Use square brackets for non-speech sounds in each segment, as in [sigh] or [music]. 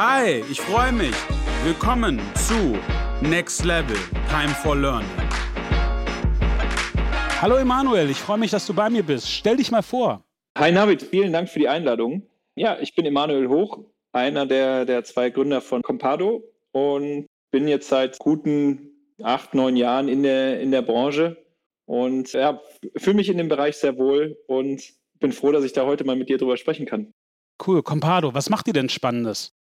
Hi, ich freue mich. Willkommen zu Next Level Time for Learning. Hallo Emanuel, ich freue mich, dass du bei mir bist. Stell dich mal vor. Hi Navid, vielen Dank für die Einladung. Ja, ich bin Emanuel Hoch, einer der, der zwei Gründer von Compado und bin jetzt seit guten acht, neun Jahren in der, in der Branche und ja, fühle mich in dem Bereich sehr wohl und bin froh, dass ich da heute mal mit dir drüber sprechen kann. Cool, Compado, was macht ihr denn Spannendes?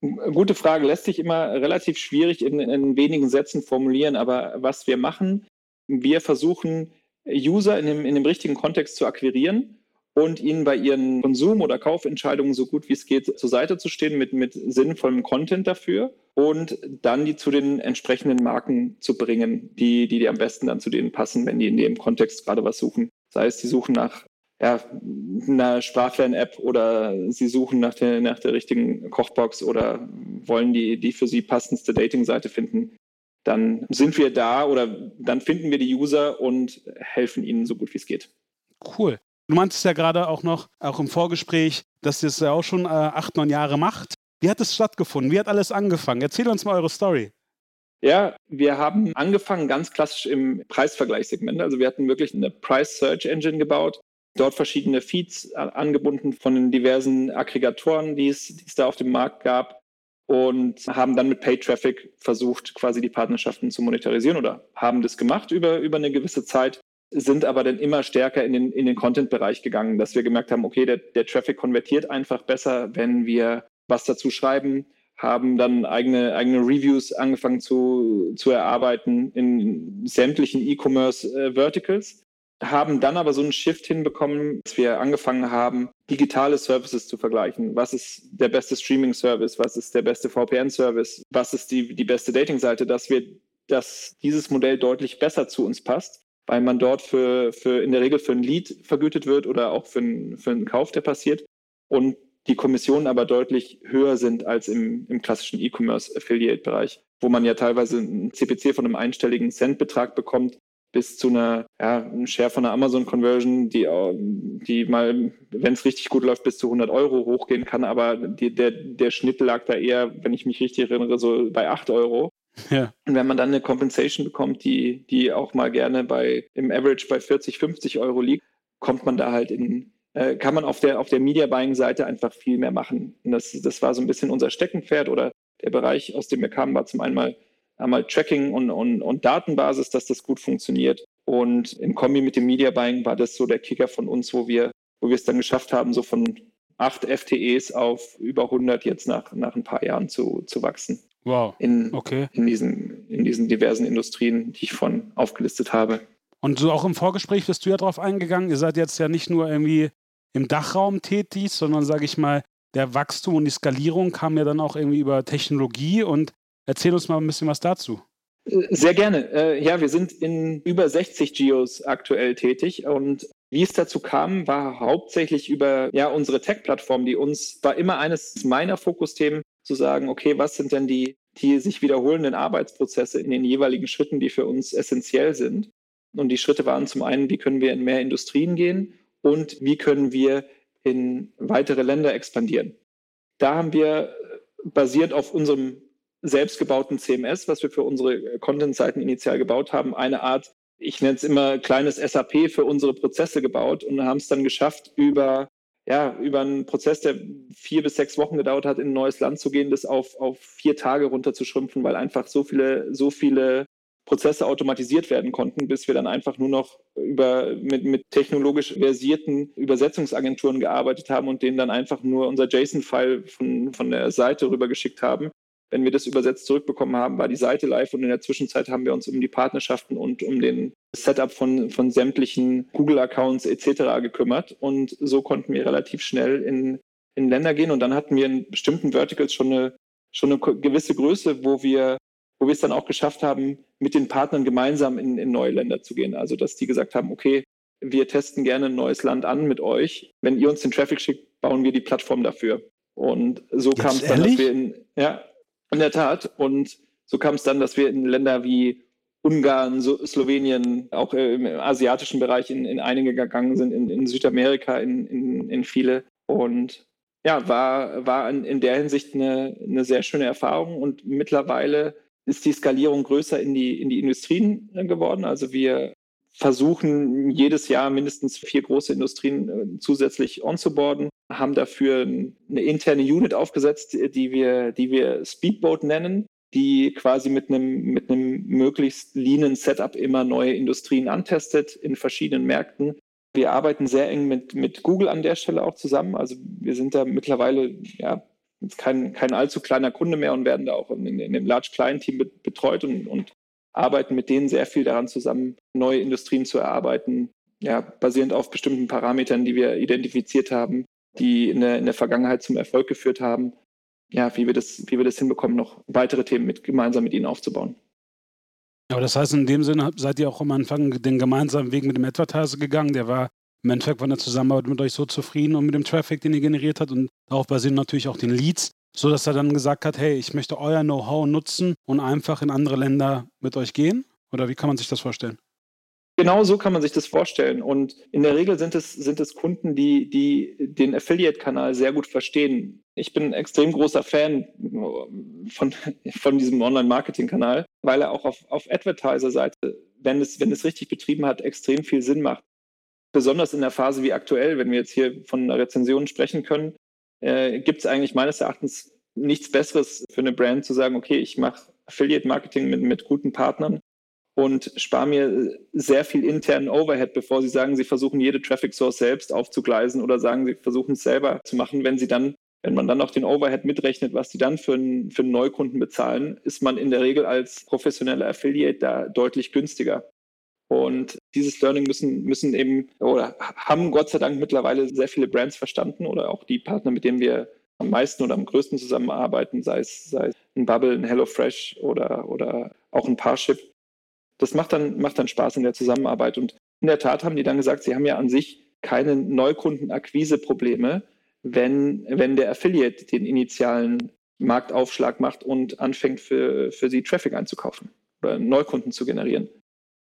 Gute Frage, lässt sich immer relativ schwierig in, in wenigen Sätzen formulieren, aber was wir machen, wir versuchen, User in dem, in dem richtigen Kontext zu akquirieren und ihnen bei ihren Konsum- oder Kaufentscheidungen so gut wie es geht zur Seite zu stehen mit, mit sinnvollem Content dafür und dann die zu den entsprechenden Marken zu bringen, die, die, die am besten dann zu denen passen, wenn die in dem Kontext gerade was suchen. Sei es, die suchen nach ja, einer Sprachlern-App oder sie suchen nach der, nach der richtigen Kochbox oder wollen die, die für sie passendste Dating-Seite finden, dann sind wir da oder dann finden wir die User und helfen ihnen so gut wie es geht. Cool. Du meintest ja gerade auch noch, auch im Vorgespräch, dass ihr es ja auch schon äh, acht, neun Jahre macht. Wie hat es stattgefunden? Wie hat alles angefangen? Erzähl uns mal eure Story. Ja, wir haben angefangen ganz klassisch im Preisvergleichssegment. Also wir hatten wirklich eine Price Search Engine gebaut, dort verschiedene Feeds angebunden von den diversen Aggregatoren, die es, die es da auf dem Markt gab und haben dann mit Paid Traffic versucht, quasi die Partnerschaften zu monetarisieren oder haben das gemacht über, über eine gewisse Zeit, sind aber dann immer stärker in den, in den Content-Bereich gegangen, dass wir gemerkt haben, okay, der, der Traffic konvertiert einfach besser, wenn wir was dazu schreiben, haben dann eigene, eigene Reviews angefangen zu, zu erarbeiten in sämtlichen E-Commerce-Verticals haben dann aber so einen Shift hinbekommen, dass wir angefangen haben, digitale Services zu vergleichen. Was ist der beste Streaming-Service? Was ist der beste VPN-Service? Was ist die, die beste Dating-Seite? Dass wir, dass dieses Modell deutlich besser zu uns passt, weil man dort für, für in der Regel für ein Lead vergütet wird oder auch für, ein, für einen Kauf, der passiert. Und die Kommissionen aber deutlich höher sind als im, im klassischen E-Commerce-Affiliate-Bereich, wo man ja teilweise einen CPC von einem einstelligen Centbetrag bekommt, bis zu einer ja, Share von einer Amazon-Conversion, die, die mal, wenn es richtig gut läuft, bis zu 100 Euro hochgehen kann. Aber die, der, der Schnitt lag da eher, wenn ich mich richtig erinnere, so bei 8 Euro. Ja. Und wenn man dann eine Compensation bekommt, die, die auch mal gerne bei im Average bei 40, 50 Euro liegt, kommt man da halt in, äh, kann man auf der, auf der Media Buying-Seite einfach viel mehr machen. Und das, das war so ein bisschen unser Steckenpferd oder der Bereich, aus dem wir kamen, war zum einen mal einmal Tracking und, und, und Datenbasis, dass das gut funktioniert. Und im Kombi mit dem Media Buying war das so der Kicker von uns, wo wir, wo wir es dann geschafft haben, so von acht FTEs auf über 100 jetzt nach, nach ein paar Jahren zu, zu wachsen. Wow. In, okay. in, diesen, in diesen diversen Industrien, die ich von aufgelistet habe. Und so auch im Vorgespräch bist du ja drauf eingegangen. Ihr seid jetzt ja nicht nur irgendwie im Dachraum tätig, sondern sage ich mal, der Wachstum und die Skalierung kam ja dann auch irgendwie über Technologie und Erzähl uns mal ein bisschen was dazu. Sehr gerne. Äh, ja, wir sind in über 60 Geos aktuell tätig und wie es dazu kam, war hauptsächlich über ja, unsere Tech-Plattform, die uns, war immer eines meiner Fokusthemen, zu sagen, okay, was sind denn die, die sich wiederholenden Arbeitsprozesse in den jeweiligen Schritten, die für uns essentiell sind. Und die Schritte waren zum einen, wie können wir in mehr Industrien gehen und wie können wir in weitere Länder expandieren. Da haben wir basiert auf unserem selbstgebauten CMS, was wir für unsere Content-Seiten initial gebaut haben, eine Art, ich nenne es immer kleines SAP für unsere Prozesse gebaut und haben es dann geschafft, über, ja, über einen Prozess, der vier bis sechs Wochen gedauert hat, in ein neues Land zu gehen, das auf, auf vier Tage runterzuschrumpfen, weil einfach so viele, so viele Prozesse automatisiert werden konnten, bis wir dann einfach nur noch über, mit, mit technologisch versierten Übersetzungsagenturen gearbeitet haben und denen dann einfach nur unser JSON-File von, von der Seite rübergeschickt haben wenn wir das übersetzt zurückbekommen haben, war die Seite live und in der Zwischenzeit haben wir uns um die Partnerschaften und um den Setup von, von sämtlichen Google-Accounts etc. gekümmert. Und so konnten wir relativ schnell in, in Länder gehen. Und dann hatten wir in bestimmten Verticals schon eine, schon eine gewisse Größe, wo wir, wo wir es dann auch geschafft haben, mit den Partnern gemeinsam in, in neue Länder zu gehen. Also dass die gesagt haben, okay, wir testen gerne ein neues Land an mit euch. Wenn ihr uns den Traffic schickt, bauen wir die Plattform dafür. Und so kam es dann, dass wir in, ja, in der Tat. Und so kam es dann, dass wir in Länder wie Ungarn, so Slowenien, auch im asiatischen Bereich in, in einige gegangen sind, in, in Südamerika, in, in, in viele. Und ja, war, war in der Hinsicht eine, eine sehr schöne Erfahrung und mittlerweile ist die Skalierung größer in die, in die Industrien geworden. Also wir versuchen jedes Jahr mindestens vier große Industrien äh, zusätzlich onzuboarden, haben dafür eine interne Unit aufgesetzt, die wir, die wir Speedboat nennen, die quasi mit einem, mit einem möglichst leanen Setup immer neue Industrien antestet in verschiedenen Märkten. Wir arbeiten sehr eng mit, mit Google an der Stelle auch zusammen. Also wir sind da mittlerweile ja, kein, kein allzu kleiner Kunde mehr und werden da auch in, in dem Large-Client-Team betreut und, und arbeiten mit denen sehr viel daran zusammen, neue Industrien zu erarbeiten, ja, basierend auf bestimmten Parametern, die wir identifiziert haben, die in der, in der Vergangenheit zum Erfolg geführt haben. Ja, wie wir das, wie wir das hinbekommen, noch weitere Themen mit, gemeinsam mit ihnen aufzubauen. Aber das heißt, in dem Sinne seid ihr auch am Anfang den gemeinsamen Weg mit dem Advertiser gegangen. Der war im Endeffekt von der Zusammenarbeit mit euch so zufrieden und mit dem Traffic, den ihr generiert habt und darauf basieren natürlich auch den Leads, so dass er dann gesagt hat, hey, ich möchte euer Know-how nutzen und einfach in andere Länder mit euch gehen? Oder wie kann man sich das vorstellen? Genau so kann man sich das vorstellen. Und in der Regel sind es, sind es Kunden, die, die den Affiliate-Kanal sehr gut verstehen. Ich bin ein extrem großer Fan von, [laughs] von diesem Online-Marketing-Kanal, weil er auch auf, auf Advertiser-Seite, wenn es, wenn es richtig betrieben hat, extrem viel Sinn macht. Besonders in der Phase wie aktuell, wenn wir jetzt hier von einer Rezension sprechen können, äh, gibt es eigentlich meines Erachtens nichts Besseres für eine Brand zu sagen, okay, ich mache Affiliate-Marketing mit, mit guten Partnern und spare mir sehr viel internen Overhead, bevor sie sagen, sie versuchen jede Traffic Source selbst aufzugleisen oder sagen, sie versuchen es selber zu machen. Wenn sie dann, wenn man dann noch den Overhead mitrechnet, was die dann für einen, für einen Neukunden bezahlen, ist man in der Regel als professioneller Affiliate da deutlich günstiger. Und dieses Learning müssen, müssen eben oder haben Gott sei Dank mittlerweile sehr viele Brands verstanden oder auch die Partner, mit denen wir am meisten oder am größten zusammenarbeiten, sei es, sei es ein Bubble, ein HelloFresh oder, oder auch ein Parship. Das macht dann, macht dann Spaß in der Zusammenarbeit. Und in der Tat haben die dann gesagt, sie haben ja an sich keine Neukundenakquise-Probleme, wenn, wenn der Affiliate den initialen Marktaufschlag macht und anfängt für, für sie Traffic einzukaufen oder Neukunden zu generieren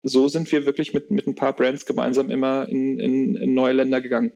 so sind wir wirklich mit, mit ein paar Brands gemeinsam immer in, in, in neue Länder gegangen.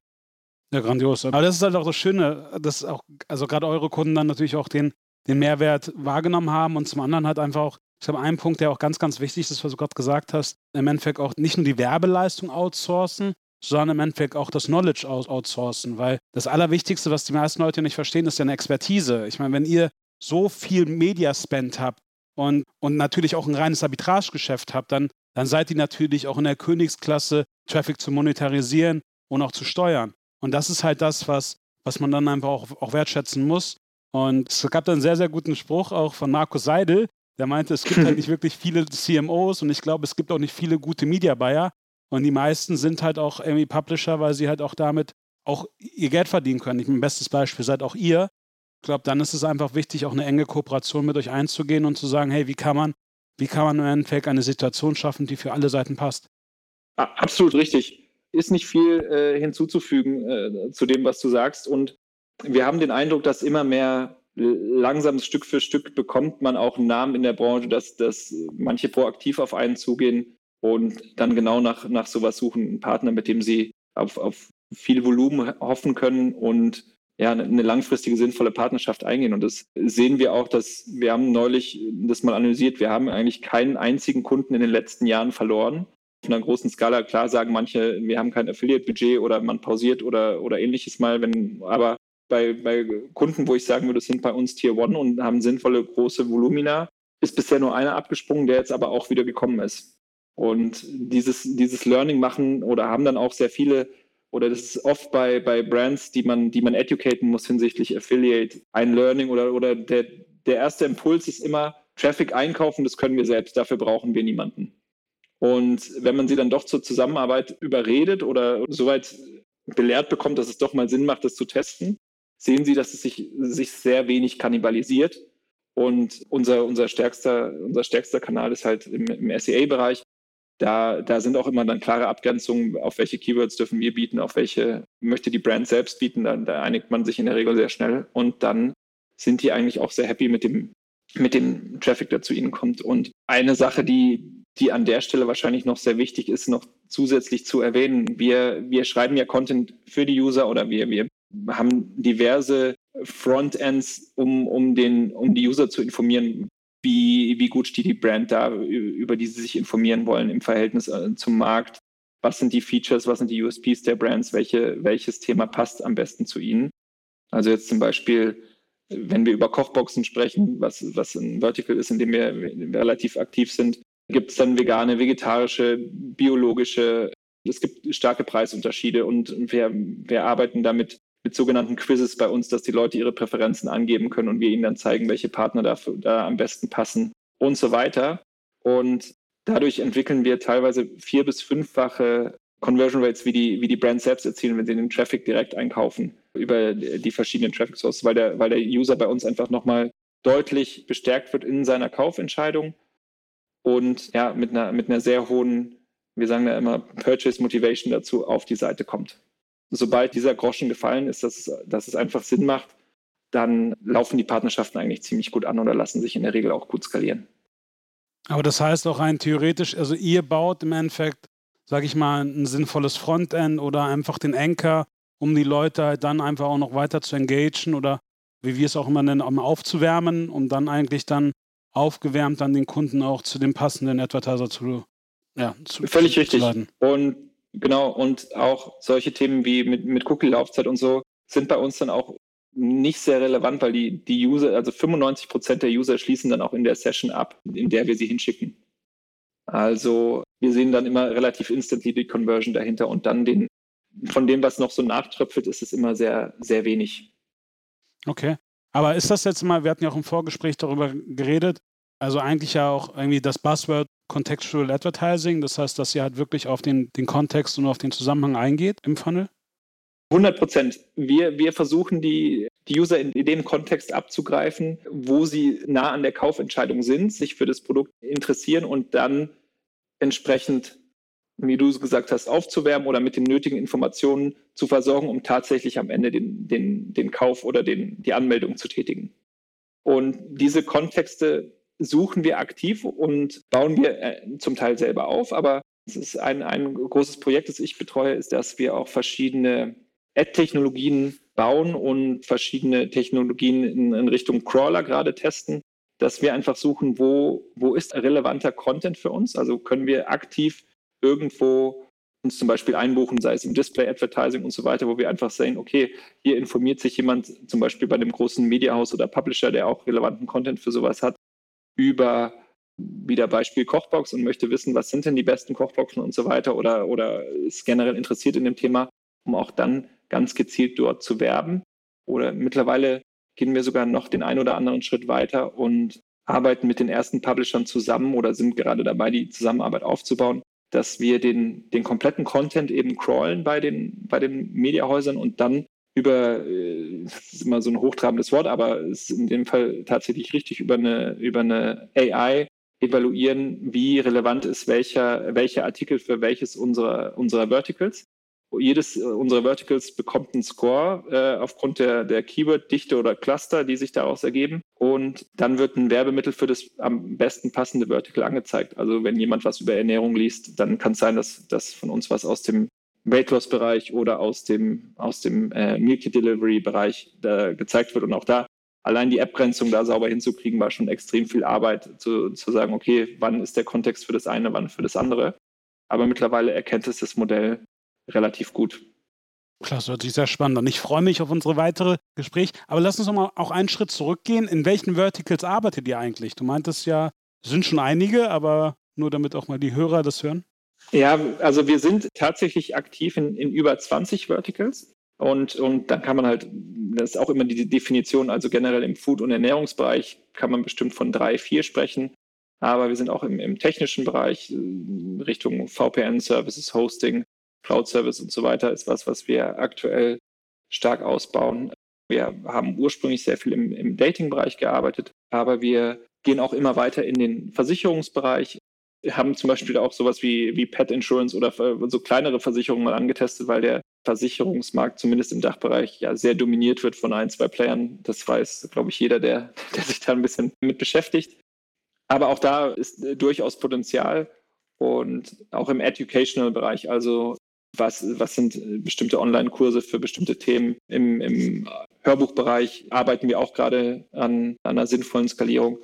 Ja, grandios. Aber das ist halt auch das Schöne, dass auch, also gerade eure Kunden dann natürlich auch den, den Mehrwert wahrgenommen haben und zum anderen halt einfach auch, ich glaube, ein Punkt, der auch ganz, ganz wichtig ist, was du gerade gesagt hast, im Endeffekt auch nicht nur die Werbeleistung outsourcen, sondern im Endeffekt auch das Knowledge outsourcen, weil das Allerwichtigste, was die meisten Leute nicht verstehen, ist ja eine Expertise. Ich meine, wenn ihr so viel Media-Spend habt und, und natürlich auch ein reines Arbitragegeschäft habt, dann dann seid ihr natürlich auch in der Königsklasse, Traffic zu monetarisieren und auch zu steuern. Und das ist halt das, was, was man dann einfach auch, auch wertschätzen muss. Und es gab dann einen sehr, sehr guten Spruch auch von Markus Seidel, der meinte, es gibt halt [laughs] nicht wirklich viele CMOs und ich glaube, es gibt auch nicht viele gute Media Buyer. Und die meisten sind halt auch irgendwie Publisher, weil sie halt auch damit auch ihr Geld verdienen können. Ich mein bestes Beispiel seid auch ihr. Ich glaube, dann ist es einfach wichtig, auch eine enge Kooperation mit euch einzugehen und zu sagen, hey, wie kann man wie kann man im Endeffekt eine Situation schaffen, die für alle Seiten passt? Absolut richtig. Ist nicht viel äh, hinzuzufügen äh, zu dem, was du sagst. Und wir haben den Eindruck, dass immer mehr langsam Stück für Stück bekommt man auch einen Namen in der Branche, dass, dass manche proaktiv auf einen zugehen und dann genau nach, nach sowas suchen, einen Partner, mit dem sie auf, auf viel Volumen hoffen können und ja, eine langfristige, sinnvolle Partnerschaft eingehen. Und das sehen wir auch, dass wir haben neulich das mal analysiert, wir haben eigentlich keinen einzigen Kunden in den letzten Jahren verloren. Auf einer großen Skala, klar sagen manche, wir haben kein Affiliate-Budget oder man pausiert oder, oder ähnliches mal, wenn, aber bei, bei Kunden, wo ich sagen würde, das sind bei uns Tier One und haben sinnvolle große Volumina, ist bisher nur einer abgesprungen, der jetzt aber auch wieder gekommen ist. Und dieses, dieses Learning machen oder haben dann auch sehr viele oder das ist oft bei, bei Brands, die man, die man educaten muss hinsichtlich Affiliate, ein Learning oder, oder der, der erste Impuls ist immer, Traffic einkaufen, das können wir selbst, dafür brauchen wir niemanden. Und wenn man sie dann doch zur Zusammenarbeit überredet oder soweit belehrt bekommt, dass es doch mal Sinn macht, das zu testen, sehen sie, dass es sich, sich sehr wenig kannibalisiert. Und unser, unser, stärkster, unser stärkster Kanal ist halt im, im SEA-Bereich. Da, da sind auch immer dann klare Abgrenzungen, auf welche Keywords dürfen wir bieten, auf welche möchte die Brand selbst bieten. Da, da einigt man sich in der Regel sehr schnell und dann sind die eigentlich auch sehr happy mit dem, mit dem Traffic, der zu ihnen kommt. Und eine Sache, die, die an der Stelle wahrscheinlich noch sehr wichtig ist, noch zusätzlich zu erwähnen, wir, wir schreiben ja Content für die User oder wir, wir haben diverse Frontends, um, um, den, um die User zu informieren, wie, wie gut steht die Brand da, über die sie sich informieren wollen im Verhältnis äh, zum Markt. Was sind die Features, was sind die USPs der Brands, welche, welches Thema passt am besten zu ihnen. Also jetzt zum Beispiel, wenn wir über Kochboxen sprechen, was, was ein Vertical ist, in dem wir relativ aktiv sind, gibt es dann vegane, vegetarische, biologische, es gibt starke Preisunterschiede und wir, wir arbeiten damit mit sogenannten Quizzes bei uns, dass die Leute ihre Präferenzen angeben können und wir ihnen dann zeigen, welche Partner dafür, da am besten passen und so weiter. Und dadurch entwickeln wir teilweise vier- bis fünffache Conversion Rates, wie die, wie die Brands selbst erzielen, wenn sie den Traffic direkt einkaufen über die verschiedenen Traffic Sources, weil der, weil der User bei uns einfach nochmal deutlich bestärkt wird in seiner Kaufentscheidung und ja, mit einer, mit einer sehr hohen, wir sagen ja immer, Purchase Motivation dazu auf die Seite kommt sobald dieser Groschen gefallen ist, dass, dass es einfach Sinn macht, dann laufen die Partnerschaften eigentlich ziemlich gut an oder lassen sich in der Regel auch gut skalieren. Aber das heißt auch rein theoretisch, also ihr baut im Endeffekt, sage ich mal, ein sinnvolles Frontend oder einfach den Anchor, um die Leute halt dann einfach auch noch weiter zu engagieren oder wie wir es auch immer nennen, um aufzuwärmen, um dann eigentlich dann aufgewärmt dann den Kunden auch zu dem passenden Advertiser zu, ja, zu Völlig zu, richtig. Zu und Genau, und auch solche Themen wie mit, mit Cookie-Laufzeit und so sind bei uns dann auch nicht sehr relevant, weil die, die User, also 95 Prozent der User schließen dann auch in der Session ab, in der wir sie hinschicken. Also wir sehen dann immer relativ instantly die Conversion dahinter und dann den, von dem, was noch so nachtröpfelt, ist es immer sehr, sehr wenig. Okay. Aber ist das jetzt mal, wir hatten ja auch im Vorgespräch darüber geredet, also eigentlich ja auch irgendwie das Buzzword Contextual Advertising, das heißt, dass ihr halt wirklich auf den, den Kontext und auf den Zusammenhang eingeht im Funnel? 100 Prozent. Wir, wir versuchen die, die User in, in dem Kontext abzugreifen, wo sie nah an der Kaufentscheidung sind, sich für das Produkt interessieren und dann entsprechend, wie du gesagt hast, aufzuwärmen oder mit den nötigen Informationen zu versorgen, um tatsächlich am Ende den, den, den Kauf oder den, die Anmeldung zu tätigen. Und diese Kontexte suchen wir aktiv und bauen wir äh, zum Teil selber auf. Aber es ist ein, ein großes Projekt, das ich betreue, ist, dass wir auch verschiedene Ad-Technologien bauen und verschiedene Technologien in, in, Richtung Crawler gerade testen, dass wir einfach suchen, wo, wo ist relevanter Content für uns? Also können wir aktiv irgendwo uns zum Beispiel einbuchen, sei es im Display-Advertising und so weiter, wo wir einfach sehen, okay, hier informiert sich jemand zum Beispiel bei einem großen Mediahaus oder Publisher, der auch relevanten Content für sowas hat, über wieder Beispiel Kochbox und möchte wissen, was sind denn die besten Kochboxen und so weiter oder, oder ist generell interessiert in dem Thema, um auch dann ganz gezielt dort zu werben. Oder mittlerweile gehen wir sogar noch den einen oder anderen Schritt weiter und arbeiten mit den ersten Publishern zusammen oder sind gerade dabei, die Zusammenarbeit aufzubauen, dass wir den, den kompletten Content eben crawlen bei den, bei den Mediahäusern und dann über, äh, das ist immer so ein hochtrabendes Wort, aber es ist in dem Fall tatsächlich richtig, über eine, über eine AI evaluieren, wie relevant ist welcher, welcher Artikel für welches unserer, unserer Verticals. Jedes unserer Verticals bekommt einen Score äh, aufgrund der, der Keyword-Dichte oder Cluster, die sich daraus ergeben. Und dann wird ein Werbemittel für das am besten passende Vertical angezeigt. Also wenn jemand was über Ernährung liest, dann kann es sein, dass, dass von uns was aus dem Weight Loss Bereich oder aus dem, aus dem äh, Meal Delivery Bereich gezeigt wird. Und auch da allein die Abgrenzung da sauber hinzukriegen, war schon extrem viel Arbeit, zu, zu sagen, okay, wann ist der Kontext für das eine, wann für das andere. Aber mittlerweile erkennt es das Modell relativ gut. Klasse, hört sich sehr spannend an. Ich freue mich auf unsere weitere Gespräch. Aber lass uns mal auch einen Schritt zurückgehen. In welchen Verticals arbeitet ihr eigentlich? Du meintest ja, es sind schon einige, aber nur damit auch mal die Hörer das hören. Ja, also wir sind tatsächlich aktiv in, in über 20 Verticals. Und, und dann kann man halt, das ist auch immer die Definition, also generell im Food- und Ernährungsbereich kann man bestimmt von drei, vier sprechen. Aber wir sind auch im, im technischen Bereich, äh, Richtung VPN-Services, Hosting, Cloud-Service und so weiter, ist was, was wir aktuell stark ausbauen. Wir haben ursprünglich sehr viel im, im Dating-Bereich gearbeitet, aber wir gehen auch immer weiter in den Versicherungsbereich, haben zum Beispiel auch sowas wie, wie Pet Insurance oder so kleinere Versicherungen mal angetestet, weil der Versicherungsmarkt zumindest im Dachbereich ja sehr dominiert wird von ein, zwei Playern. Das weiß, glaube ich, jeder, der, [laughs] der sich da ein bisschen mit beschäftigt. Aber auch da ist durchaus Potenzial und auch im Educational-Bereich. Also was, was sind bestimmte Online-Kurse für bestimmte Themen. Im, Im Hörbuchbereich arbeiten wir auch gerade an, an einer sinnvollen Skalierung.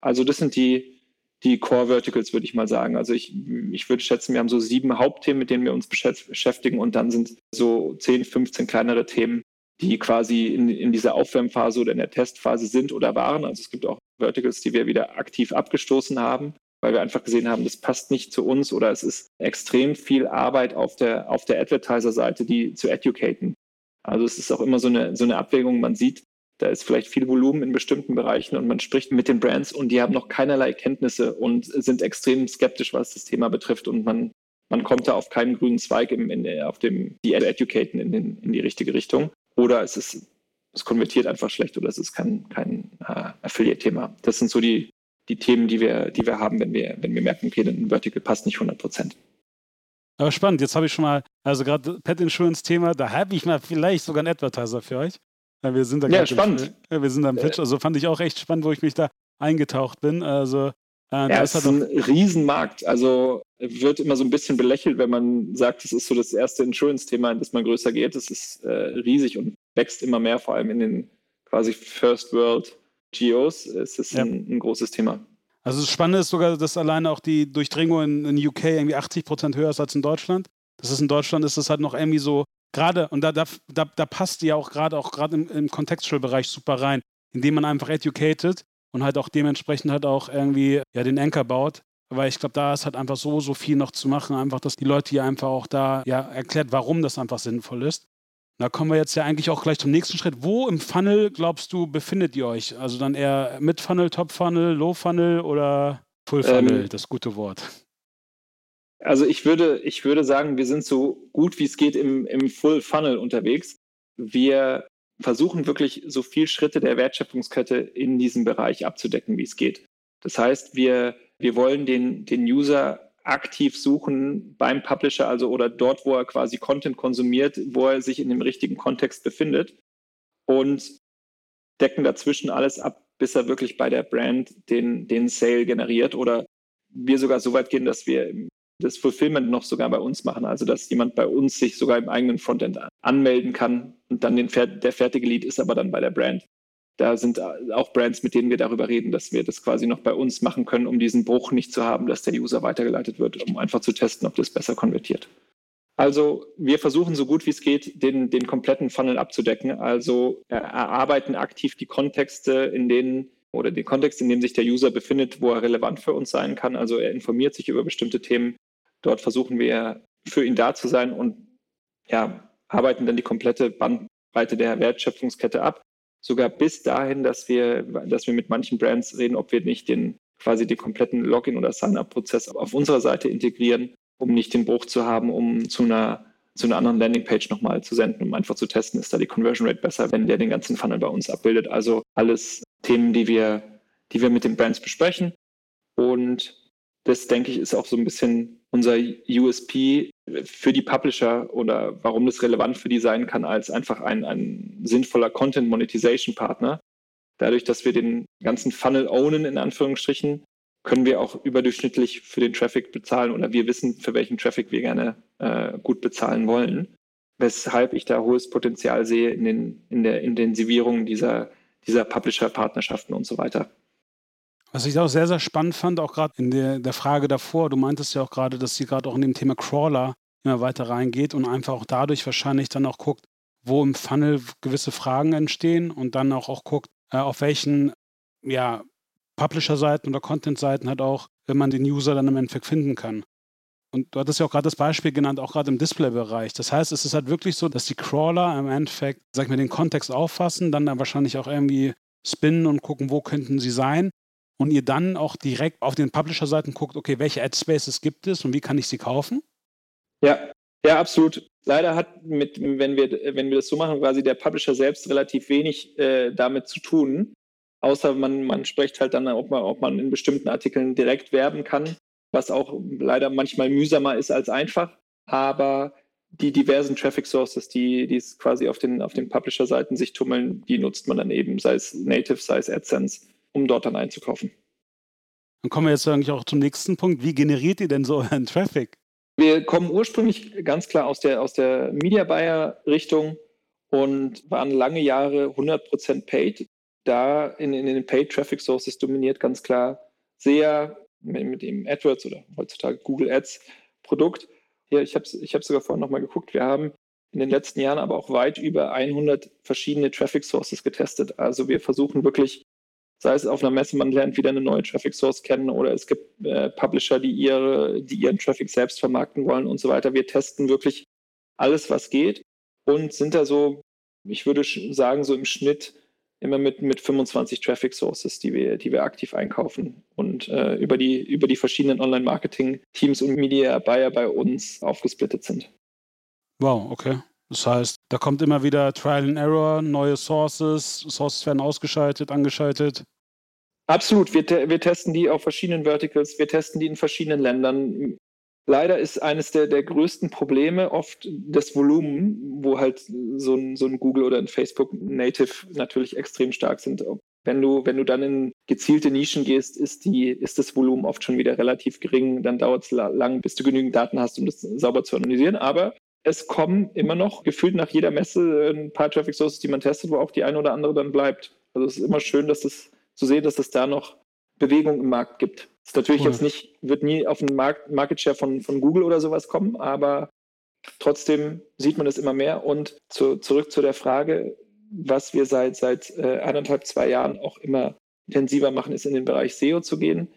Also das sind die, die Core Verticals, würde ich mal sagen. Also ich, ich würde schätzen, wir haben so sieben Hauptthemen, mit denen wir uns beschäftigen und dann sind so 10, 15 kleinere Themen, die quasi in, in dieser Aufwärmphase oder in der Testphase sind oder waren. Also es gibt auch Verticals, die wir wieder aktiv abgestoßen haben, weil wir einfach gesehen haben, das passt nicht zu uns oder es ist extrem viel Arbeit auf der, auf der Advertiser-Seite, die zu educaten. Also es ist auch immer so eine, so eine Abwägung. Man sieht, da ist vielleicht viel Volumen in bestimmten Bereichen und man spricht mit den Brands und die haben noch keinerlei Kenntnisse und sind extrem skeptisch, was das Thema betrifft und man, man kommt da auf keinen grünen Zweig im, in, auf dem, die educaten in, den, in die richtige Richtung. Oder es ist, es konvertiert einfach schlecht oder es ist kein, kein äh, Affiliate-Thema. Das sind so die, die Themen, die wir, die wir haben, wenn wir, wenn wir merken, okay, ein Vertical passt nicht 100 Prozent. Aber spannend, jetzt habe ich schon mal, also gerade Pet Insurance-Thema, da habe ich mal vielleicht sogar einen Advertiser für euch. Ja, wir sind da ja, spannend. Im, wir sind am Pitch. Also fand ich auch echt spannend, wo ich mich da eingetaucht bin. Also äh, ja, es ist ein Riesenmarkt. Also wird immer so ein bisschen belächelt, wenn man sagt, es ist so das erste Insurance-Thema, in das man größer geht. Es ist äh, riesig und wächst immer mehr, vor allem in den quasi First World Geos. Es ist ja. ein, ein, großes Thema. Also das Spannende ist sogar, dass alleine auch die Durchdringung in, in UK irgendwie 80 Prozent höher ist als in Deutschland. Das ist in Deutschland ist das halt noch irgendwie so gerade, und da, da, da, da passt die ja auch gerade auch gerade im, im Contextual-Bereich super rein, indem man einfach educated und halt auch dementsprechend halt auch irgendwie ja den Anchor baut. Weil ich glaube, da ist halt einfach so, so viel noch zu machen, einfach, dass die Leute hier einfach auch da ja erklärt, warum das einfach sinnvoll ist. Da kommen wir jetzt ja eigentlich auch gleich zum nächsten Schritt. Wo im Funnel, glaubst du, befindet ihr euch? Also dann eher mit Funnel, Top Funnel, Low Funnel oder Full Funnel, ähm, das gute Wort? Also ich würde, ich würde sagen, wir sind so gut wie es geht im, im Full Funnel unterwegs. Wir versuchen wirklich so viel Schritte der Wertschöpfungskette in diesem Bereich abzudecken, wie es geht. Das heißt, wir, wir wollen den, den User aktiv suchen beim Publisher, also oder dort, wo er quasi Content konsumiert, wo er sich in dem richtigen Kontext befindet und decken dazwischen alles ab, bis er wirklich bei der Brand den, den Sale generiert oder wir sogar so weit gehen, dass wir das Fulfillment noch sogar bei uns machen. Also dass jemand bei uns sich sogar im eigenen Frontend anmelden kann und dann den, der fertige Lead ist aber dann bei der Brand. Da sind auch Brands, mit denen wir darüber reden, dass wir das quasi noch bei uns machen können, um diesen Bruch nicht zu haben, dass der User weitergeleitet wird, um einfach zu testen, ob das besser konvertiert. Also wir versuchen so gut wie es geht, den, den kompletten Funnel abzudecken. Also erarbeiten aktiv die Kontexte, in denen oder den Kontext, in dem sich der User befindet, wo er relevant für uns sein kann. Also er informiert sich über bestimmte Themen, Dort versuchen wir für ihn da zu sein und ja, arbeiten dann die komplette Bandbreite der Wertschöpfungskette ab. Sogar bis dahin, dass wir, dass wir mit manchen Brands reden, ob wir nicht den quasi den kompletten Login- oder Sign-up-Prozess auf unserer Seite integrieren, um nicht den Bruch zu haben, um zu einer zu einer anderen Landingpage nochmal zu senden, um einfach zu testen, ist da die Conversion Rate besser, wenn der den ganzen Funnel bei uns abbildet. Also alles Themen, die wir, die wir mit den Brands besprechen. Und das, denke ich, ist auch so ein bisschen unser USP für die Publisher oder warum das relevant für die sein kann als einfach ein, ein sinnvoller Content Monetization Partner. Dadurch, dass wir den ganzen Funnel ownen, in Anführungsstrichen, können wir auch überdurchschnittlich für den Traffic bezahlen oder wir wissen, für welchen Traffic wir gerne äh, gut bezahlen wollen. Weshalb ich da hohes Potenzial sehe in, den, in der Intensivierung dieser, dieser Publisher-Partnerschaften und so weiter. Was ich auch sehr, sehr spannend fand, auch gerade in der, der Frage davor, du meintest ja auch gerade, dass sie gerade auch in dem Thema Crawler immer weiter reingeht und einfach auch dadurch wahrscheinlich dann auch guckt, wo im Funnel gewisse Fragen entstehen und dann auch, auch guckt, äh, auf welchen ja, Publisher-Seiten oder Content-Seiten halt auch, wenn man den User dann im Endeffekt finden kann. Und du hattest ja auch gerade das Beispiel genannt, auch gerade im Display-Bereich. Das heißt, es ist halt wirklich so, dass die Crawler im Endeffekt, sag ich mal, den Kontext auffassen, dann, dann wahrscheinlich auch irgendwie spinnen und gucken, wo könnten sie sein und ihr dann auch direkt auf den Publisher-Seiten guckt, okay, welche Ad-Spaces gibt es und wie kann ich sie kaufen? Ja, ja, absolut. Leider hat mit, wenn wir, wenn wir das so machen, quasi der Publisher selbst relativ wenig äh, damit zu tun. Außer man, man spricht halt dann, ob man, ob man in bestimmten Artikeln direkt werben kann, was auch leider manchmal mühsamer ist als einfach. Aber die diversen Traffic Sources, die, die quasi auf den, auf den Publisher-Seiten sich tummeln, die nutzt man dann eben, sei es Native, sei es AdSense um dort dann einzukaufen. Dann kommen wir jetzt eigentlich auch zum nächsten Punkt. Wie generiert ihr denn so [laughs] euren Traffic? Wir kommen ursprünglich ganz klar aus der, aus der Media Buyer Richtung und waren lange Jahre 100% paid. Da in, in den Paid Traffic Sources dominiert ganz klar sehr mit, mit dem AdWords oder heutzutage Google Ads Produkt. Hier, ich habe ich hab sogar vorhin nochmal geguckt. Wir haben in den letzten Jahren aber auch weit über 100 verschiedene Traffic Sources getestet. Also wir versuchen wirklich, sei es auf einer Messe, man lernt wieder eine neue Traffic Source kennen oder es gibt äh, Publisher, die, ihre, die ihren Traffic selbst vermarkten wollen und so weiter. Wir testen wirklich alles, was geht und sind da so, ich würde sagen, so im Schnitt immer mit, mit 25 Traffic Sources, die wir, die wir aktiv einkaufen und äh, über, die, über die verschiedenen Online-Marketing-Teams und Media-Buyer bei uns aufgesplittet sind. Wow, okay. Das heißt, da kommt immer wieder Trial and Error, neue Sources, Sources werden ausgeschaltet, angeschaltet. Absolut, wir, te wir testen die auf verschiedenen Verticals, wir testen die in verschiedenen Ländern. Leider ist eines der, der größten Probleme oft das Volumen, wo halt so ein, so ein Google oder ein Facebook Native natürlich extrem stark sind. Wenn du, wenn du dann in gezielte Nischen gehst, ist, die, ist das Volumen oft schon wieder relativ gering. Dann dauert es lang, bis du genügend Daten hast, um das sauber zu analysieren. Aber es kommen immer noch gefühlt nach jeder Messe ein paar Traffic Sources, die man testet, wo auch die eine oder andere dann bleibt. Also es ist immer schön, dass das zu sehen, dass es da noch Bewegung im Markt gibt. Das ist natürlich cool. jetzt nicht, wird nie auf den Markt, Market Share von, von Google oder sowas kommen, aber trotzdem sieht man es immer mehr. Und zu, zurück zu der Frage, was wir seit, seit äh, eineinhalb, zwei Jahren auch immer intensiver machen, ist in den Bereich SEO zu gehen.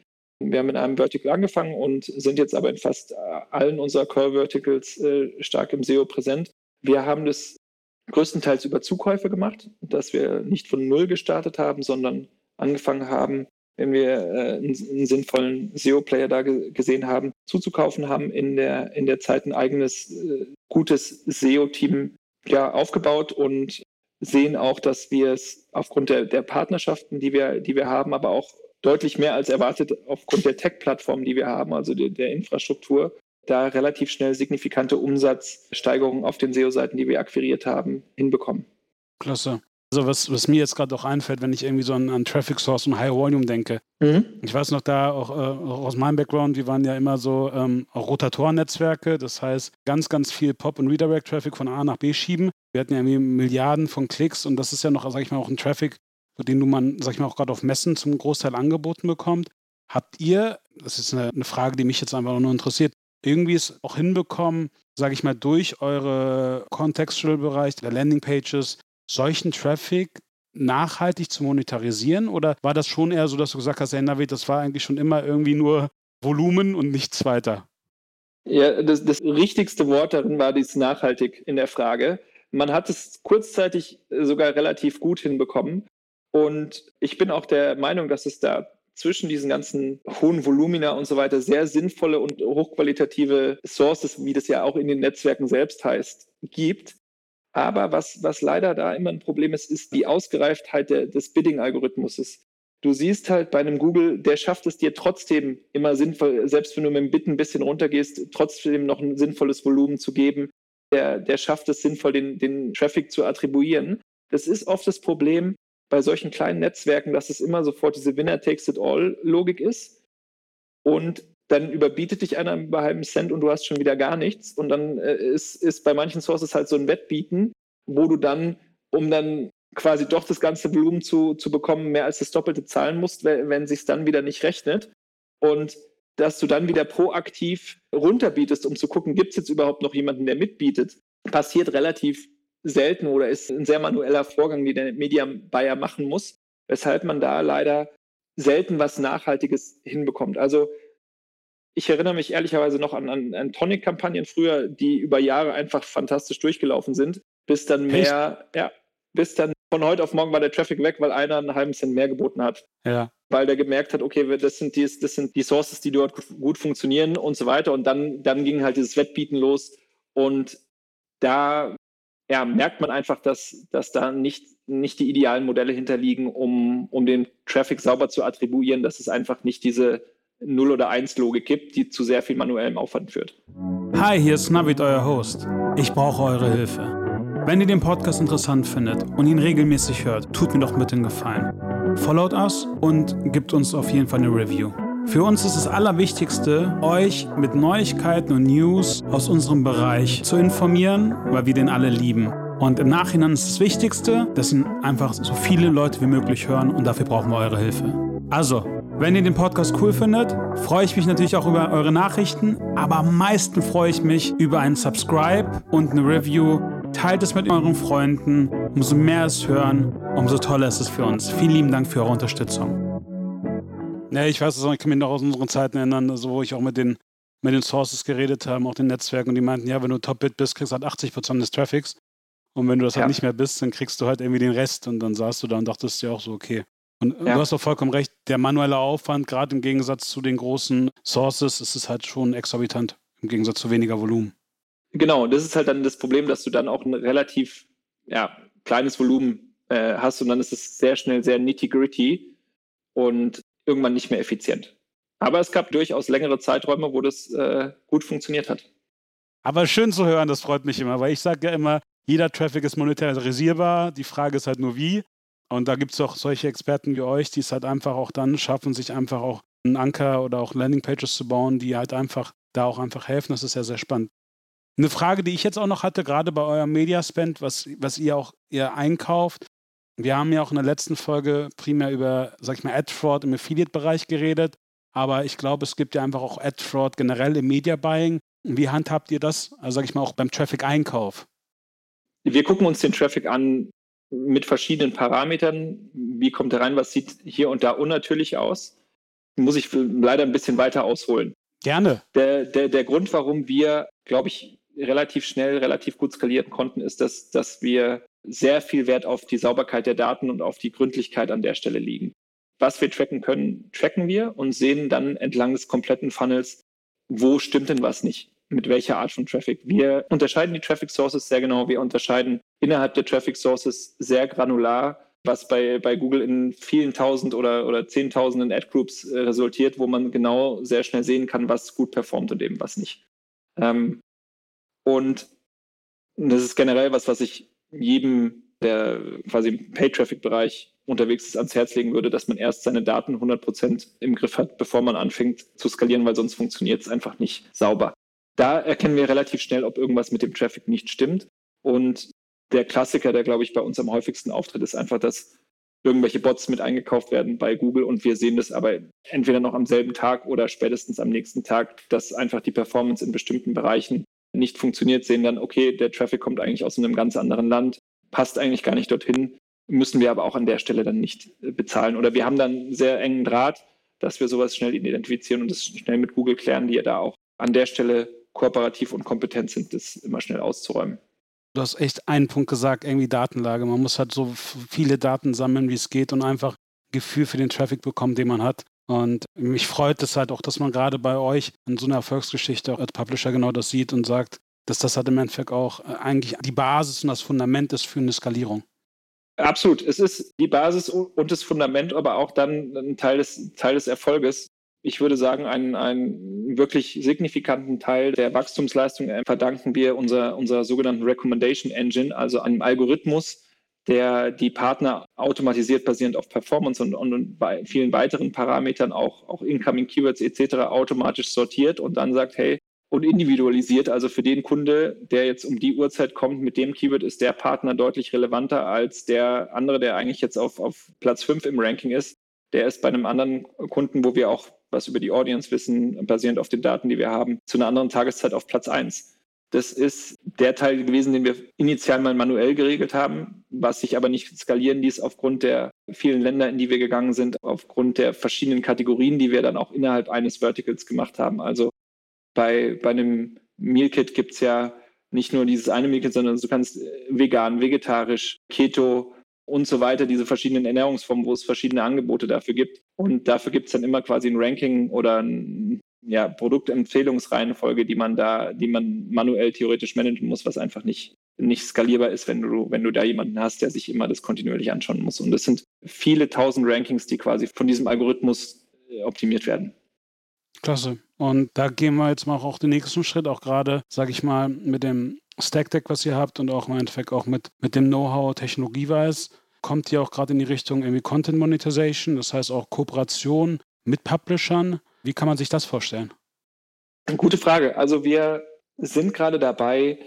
Wir haben in einem Vertical angefangen und sind jetzt aber in fast allen unserer Core Verticals äh, stark im SEO präsent. Wir haben das größtenteils über Zukäufe gemacht, dass wir nicht von Null gestartet haben, sondern angefangen haben, wenn wir äh, einen, einen, sinnvollen SEO-Player da gesehen haben, zuzukaufen, haben in der, in der Zeit ein eigenes, äh, gutes SEO-Team ja, aufgebaut und sehen auch, dass wir es aufgrund der, der Partnerschaften, die wir, die wir haben, aber auch deutlich mehr als erwartet aufgrund der Tech-Plattform, die wir haben, also der, der Infrastruktur, da relativ schnell signifikante Umsatzsteigerungen auf den SEO-Seiten, die wir akquiriert haben, hinbekommen. Klasse. Also was, was mir jetzt gerade auch einfällt, wenn ich irgendwie so an, an Traffic Source und High Volume denke. Mhm. Ich weiß noch da auch, äh, auch, aus meinem Background, wir waren ja immer so ähm, auch Rotatorennetzwerke, das heißt ganz, ganz viel Pop- und Redirect-Traffic von A nach B schieben. Wir hatten ja irgendwie Milliarden von Klicks und das ist ja noch, sag ich mal, auch ein Traffic, den du man, sag ich mal, auch gerade auf Messen zum Großteil angeboten bekommt. Habt ihr, das ist eine, eine Frage, die mich jetzt einfach nur interessiert, irgendwie es auch hinbekommen, sage ich mal, durch eure Contextual-Bereich der Landingpages solchen Traffic nachhaltig zu monetarisieren? Oder war das schon eher so, dass du gesagt hast, hey Navid, das war eigentlich schon immer irgendwie nur Volumen und nichts weiter? Ja, das, das richtigste Wort darin war dieses nachhaltig in der Frage. Man hat es kurzzeitig sogar relativ gut hinbekommen. Und ich bin auch der Meinung, dass es da zwischen diesen ganzen hohen Volumina und so weiter sehr sinnvolle und hochqualitative Sources, wie das ja auch in den Netzwerken selbst heißt, gibt. Aber was, was leider da immer ein Problem ist, ist die Ausgereiftheit der, des Bidding-Algorithmuses. Du siehst halt bei einem Google, der schafft es dir trotzdem immer sinnvoll, selbst wenn du mit dem Bitten ein bisschen runtergehst, trotzdem noch ein sinnvolles Volumen zu geben. Der, der schafft es sinnvoll, den, den Traffic zu attribuieren. Das ist oft das Problem, bei solchen kleinen Netzwerken, dass es immer sofort diese Winner-Takes-it-all-Logik ist. Und dann überbietet dich einer über halben Cent und du hast schon wieder gar nichts. Und dann äh, ist, ist bei manchen Sources halt so ein Wettbieten, wo du dann, um dann quasi doch das ganze Volumen zu, zu bekommen, mehr als das Doppelte zahlen musst, wenn, sich dann wieder nicht rechnet. Und dass du dann wieder proaktiv runterbietest, um zu gucken, gibt es jetzt überhaupt noch jemanden, der mitbietet, passiert relativ selten oder ist ein sehr manueller Vorgang, den der Media Buyer machen muss, weshalb man da leider selten was Nachhaltiges hinbekommt. Also ich erinnere mich ehrlicherweise noch an, an, an Tonic-Kampagnen früher, die über Jahre einfach fantastisch durchgelaufen sind, bis dann mehr, Echt? ja, bis dann von heute auf morgen war der Traffic weg, weil einer einen halben Cent mehr geboten hat. Ja. Weil der gemerkt hat, okay, das sind die, das sind die Sources, die dort gut funktionieren und so weiter. Und dann, dann ging halt dieses Wettbieten los. Und da ja, merkt man einfach, dass, dass da nicht, nicht die idealen Modelle hinterliegen, um, um den Traffic sauber zu attribuieren, dass es einfach nicht diese 0 oder 1 Logik gibt, die zu sehr viel manuellem Aufwand führt. Hi, hier ist Navid, euer Host. Ich brauche eure Hilfe. Wenn ihr den Podcast interessant findet und ihn regelmäßig hört, tut mir doch bitte einen Gefallen. Followt us und gebt uns auf jeden Fall eine Review. Für uns ist das Allerwichtigste, euch mit Neuigkeiten und News aus unserem Bereich zu informieren, weil wir den alle lieben. Und im Nachhinein ist das Wichtigste, dass ihn einfach so viele Leute wie möglich hören und dafür brauchen wir eure Hilfe. Also, wenn ihr den Podcast cool findet, freue ich mich natürlich auch über eure Nachrichten, aber am meisten freue ich mich über einen Subscribe und eine Review. Teilt es mit euren Freunden. Umso mehr es hören, umso toller ist es für uns. Vielen lieben Dank für eure Unterstützung. Ja, ich weiß es auch, ich kann mich noch aus unseren Zeiten erinnern, also wo ich auch mit den, mit den Sources geredet habe, auch den Netzwerken und die meinten, ja, wenn du Top-Bit bist, kriegst du halt 80% des Traffics. Und wenn du das halt ja. halt nicht mehr bist, dann kriegst du halt irgendwie den Rest und dann saßt du da und dachtest dir auch so, okay. Und ja. du hast auch vollkommen recht, der manuelle Aufwand, gerade im Gegensatz zu den großen Sources, ist es halt schon exorbitant, im Gegensatz zu weniger Volumen. Genau, das ist halt dann das Problem, dass du dann auch ein relativ ja, kleines Volumen äh, hast und dann ist es sehr schnell sehr nitty-gritty und irgendwann nicht mehr effizient. Aber es gab durchaus längere Zeiträume, wo das äh, gut funktioniert hat. Aber schön zu hören, das freut mich immer, weil ich sage ja immer, jeder Traffic ist monetarisierbar. Die Frage ist halt nur wie. Und da gibt es auch solche Experten wie euch, die es halt einfach auch dann schaffen, sich einfach auch einen Anker oder auch Landingpages zu bauen, die halt einfach da auch einfach helfen. Das ist ja sehr spannend. Eine Frage, die ich jetzt auch noch hatte, gerade bei eurem Mediaspend, was, was ihr auch ihr einkauft. Wir haben ja auch in der letzten Folge primär über, sag ich mal, Ad-Fraud im Affiliate-Bereich geredet. Aber ich glaube, es gibt ja einfach auch Ad-Fraud generell im Media-Buying. Wie handhabt ihr das, also sag ich mal, auch beim Traffic-Einkauf? Wir gucken uns den Traffic an mit verschiedenen Parametern. Wie kommt er rein? Was sieht hier und da unnatürlich aus? Muss ich leider ein bisschen weiter ausholen. Gerne. Der, der, der Grund, warum wir, glaube ich, relativ schnell, relativ gut skalieren konnten, ist, dass, dass wir sehr viel Wert auf die Sauberkeit der Daten und auf die Gründlichkeit an der Stelle liegen. Was wir tracken können, tracken wir und sehen dann entlang des kompletten Funnels, wo stimmt denn was nicht mit welcher Art von Traffic. Wir unterscheiden die Traffic Sources sehr genau. Wir unterscheiden innerhalb der Traffic Sources sehr granular, was bei, bei Google in vielen tausend oder, oder zehntausenden Ad-Groups äh, resultiert, wo man genau sehr schnell sehen kann, was gut performt und eben was nicht. Ähm, und das ist generell was, was ich jedem, der quasi im Pay-Traffic-Bereich unterwegs ist, ans Herz legen würde, dass man erst seine Daten 100% im Griff hat, bevor man anfängt zu skalieren, weil sonst funktioniert es einfach nicht sauber. Da erkennen wir relativ schnell, ob irgendwas mit dem Traffic nicht stimmt. Und der Klassiker, der, glaube ich, bei uns am häufigsten auftritt, ist einfach, dass irgendwelche Bots mit eingekauft werden bei Google und wir sehen das aber entweder noch am selben Tag oder spätestens am nächsten Tag, dass einfach die Performance in bestimmten Bereichen nicht funktioniert, sehen dann, okay, der Traffic kommt eigentlich aus einem ganz anderen Land, passt eigentlich gar nicht dorthin, müssen wir aber auch an der Stelle dann nicht bezahlen. Oder wir haben dann einen sehr engen Draht, dass wir sowas schnell identifizieren und das schnell mit Google klären, die ja da auch an der Stelle kooperativ und kompetent sind, das immer schnell auszuräumen. Du hast echt einen Punkt gesagt, irgendwie Datenlage. Man muss halt so viele Daten sammeln, wie es geht und einfach Gefühl für den Traffic bekommen, den man hat. Und mich freut es halt auch, dass man gerade bei euch in so einer Erfolgsgeschichte auch als Publisher genau das sieht und sagt, dass das halt im Endeffekt auch äh, eigentlich die Basis und das Fundament ist für eine Skalierung. Absolut. Es ist die Basis und das Fundament, aber auch dann ein Teil des, Teil des Erfolges ich würde sagen, einen, einen wirklich signifikanten Teil der Wachstumsleistung verdanken wir unserer, unserer sogenannten Recommendation Engine, also einem Algorithmus, der die Partner automatisiert basierend auf Performance und, und, bei vielen weiteren Parametern, auch, auch Incoming Keywords etc., automatisch sortiert und dann sagt, hey, und individualisiert, also für den Kunde, der jetzt um die Uhrzeit kommt, mit dem Keyword ist der Partner deutlich relevanter als der andere, der eigentlich jetzt auf, auf Platz 5 im Ranking ist. Der ist bei einem anderen Kunden, wo wir auch was über die Audience wissen, basierend auf den Daten, die wir haben, zu einer anderen Tageszeit auf Platz 1. Das ist der Teil gewesen, den wir initial mal manuell geregelt haben, was sich aber nicht skalieren ließ aufgrund der vielen Länder, in die wir gegangen sind, aufgrund der verschiedenen Kategorien, die wir dann auch innerhalb eines Verticals gemacht haben. Also bei, bei einem Meal Kit gibt es ja nicht nur dieses eine Meal Kit, sondern du kannst vegan, vegetarisch, Keto, und so weiter, diese verschiedenen Ernährungsformen, wo es verschiedene Angebote dafür gibt. Und dafür gibt es dann immer quasi ein Ranking oder ein ja, Produktempfehlungsreihenfolge, die man da, die man manuell theoretisch managen muss, was einfach nicht, nicht skalierbar ist, wenn du, wenn du da jemanden hast, der sich immer das kontinuierlich anschauen muss. Und das sind viele tausend Rankings, die quasi von diesem Algorithmus äh, optimiert werden. Klasse. Und da gehen wir jetzt mal auch den nächsten Schritt, auch gerade, sage ich mal, mit dem Stack Deck, was ihr habt und auch im Endeffekt auch mit, mit dem Know-how technologieweise, kommt ihr auch gerade in die Richtung irgendwie Content Monetization, das heißt auch Kooperation mit Publishern. Wie kann man sich das vorstellen? Gute Frage. Also wir sind gerade dabei,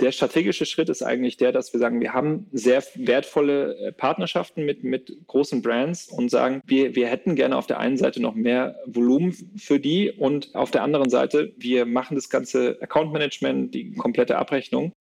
der strategische Schritt ist eigentlich der, dass wir sagen, wir haben sehr wertvolle äh, Partnerschaften mit, mit großen Brands und sagen, wir, wir hätten gerne auf der einen Seite noch mehr Volumen für die und auf der anderen Seite, wir machen das ganze Account Management, die komplette Abrechnung.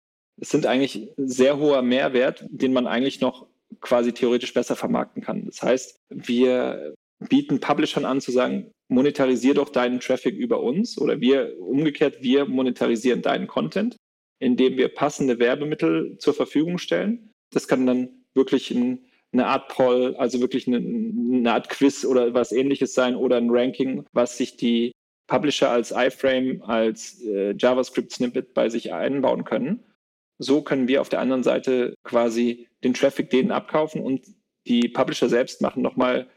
Es sind eigentlich sehr hoher Mehrwert, den man eigentlich noch quasi theoretisch besser vermarkten kann. Das heißt, wir bieten Publishern an zu sagen, monetarisier doch deinen Traffic über uns oder wir umgekehrt, wir monetarisieren deinen Content indem wir passende Werbemittel zur Verfügung stellen. Das kann dann wirklich ein, eine Art Poll, also wirklich eine, eine, Art Quiz oder was ähnliches sein oder ein Ranking, was sich die Publisher als iFrame, als äh, JavaScript-Snippet bei sich einbauen können. So können wir auf der anderen Seite quasi den Traffic denen abkaufen und die Publisher selbst machen nochmal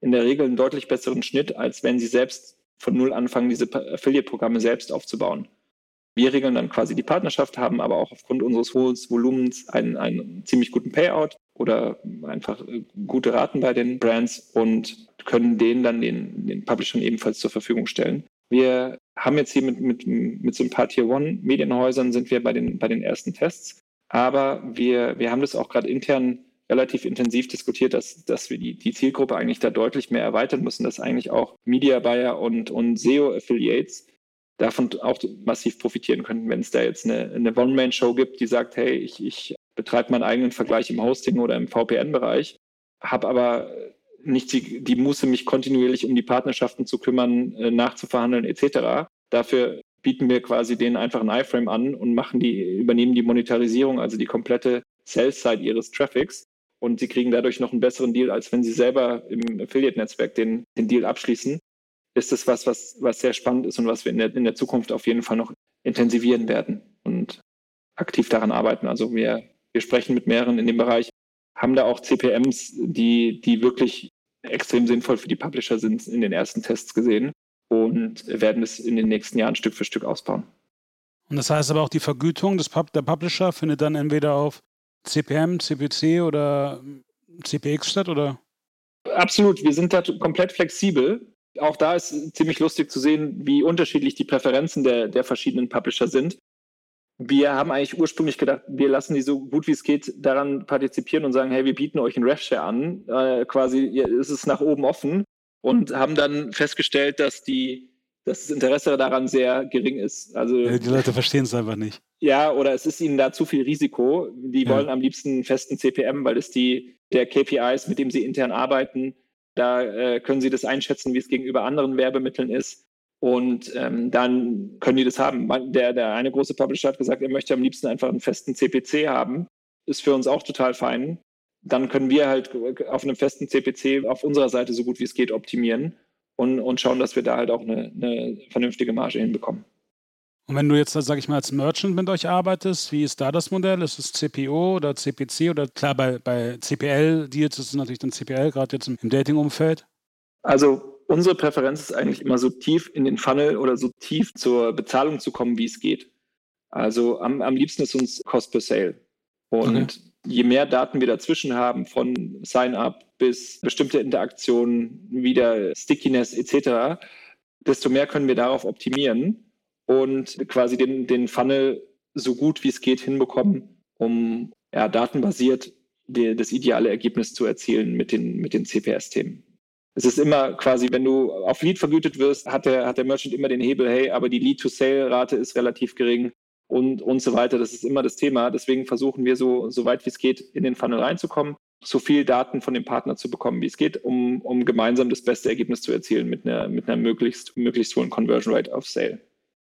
in der Regel einen deutlich besseren Schnitt, als wenn sie selbst von Null anfangen, diese Affiliate-Programme selbst aufzubauen. Wir regeln dann quasi die Partnerschaft, haben aber auch aufgrund unseres hohen Volumens einen, einen ziemlich guten Payout oder einfach äh, gute Raten bei den Brands und können denen dann den, den Publishern ebenfalls zur Verfügung stellen. Wir haben jetzt hier mit, mit, mit so ein paar Tier One Medienhäusern sind wir bei den, bei den ersten Tests. Aber wir, wir haben das auch gerade intern relativ intensiv diskutiert, dass, dass wir die, die Zielgruppe eigentlich da deutlich mehr erweitern müssen, dass eigentlich auch Media Buyer und, und SEO Affiliates davon auch massiv profitieren könnten, wenn es da jetzt eine, eine One-Man-Show gibt, die sagt, hey, ich, ich betreibe meinen eigenen Vergleich im Hosting oder im VPN-Bereich, habe aber nicht die, die Muße, mich kontinuierlich um die Partnerschaften zu kümmern, äh, nachzuverhandeln etc. Dafür bieten wir quasi denen einfach ein iFrame an und machen die, übernehmen die Monetarisierung, also die komplette Sales-Side ihres Traffics. Und sie kriegen dadurch noch einen besseren Deal, als wenn sie selber im Affiliate-Netzwerk den, den Deal abschließen ist es was, was, was sehr spannend ist und was wir in der, in der Zukunft auf jeden Fall noch intensivieren werden und aktiv daran arbeiten. Also wir, wir sprechen mit mehreren in dem Bereich, haben da auch CPMs, die, die wirklich extrem sinnvoll für die Publisher sind, in den ersten Tests gesehen und werden es in den nächsten Jahren Stück für Stück ausbauen. Und das heißt aber auch, die Vergütung des Pub der Publisher findet dann entweder auf CPM, CPC oder CPX statt, oder? Absolut, wir sind da komplett flexibel auch da ist ziemlich lustig zu sehen, wie unterschiedlich die Präferenzen der, der verschiedenen Publisher sind. Wir haben eigentlich ursprünglich gedacht, wir lassen die so gut wie es geht daran partizipieren und sagen, hey, wir bieten euch einen RevShare an. Äh, quasi ist es nach oben offen und haben dann festgestellt, dass die dass das Interesse daran sehr gering ist. Also, die Leute verstehen es einfach nicht. Ja, oder es ist ihnen da zu viel Risiko. Die ja. wollen am liebsten einen festen CPM, weil es die der KPIs, mit dem sie intern arbeiten, da äh, können Sie das einschätzen, wie es gegenüber anderen Werbemitteln ist. Und ähm, dann können die das haben. Der, der eine große Publisher hat gesagt, er möchte am liebsten einfach einen festen CPC haben. Ist für uns auch total fein. Dann können wir halt auf einem festen CPC auf unserer Seite so gut wie es geht optimieren und, und schauen, dass wir da halt auch eine, eine vernünftige Marge hinbekommen. Und wenn du jetzt, sage ich mal, als Merchant mit euch arbeitest, wie ist da das Modell? Ist es CPO oder CPC oder klar, bei, bei CPL-Deals ist es natürlich dann CPL, gerade jetzt im, im Dating-Umfeld? Also unsere Präferenz ist eigentlich immer so tief in den Funnel oder so tief zur Bezahlung zu kommen, wie es geht. Also am, am liebsten ist uns Cost per Sale. Und okay. Je mehr Daten wir dazwischen haben, von Sign-up bis bestimmte Interaktionen, wieder Stickiness etc., desto mehr können wir darauf optimieren und quasi den, den Funnel so gut wie es geht hinbekommen, um ja, datenbasiert die, das ideale Ergebnis zu erzielen mit den, mit den CPS-Themen. Es ist immer quasi, wenn du auf Lead vergütet wirst, hat der, hat der Merchant immer den Hebel, hey, aber die Lead-to-Sale-Rate ist relativ gering und, und so weiter. Das ist immer das Thema. Deswegen versuchen wir so, so weit wie es geht, in den Funnel reinzukommen, so viel Daten von dem Partner zu bekommen, wie es geht, um, um gemeinsam das beste Ergebnis zu erzielen mit einer, mit einer möglichst, möglichst hohen Conversion Rate auf Sale.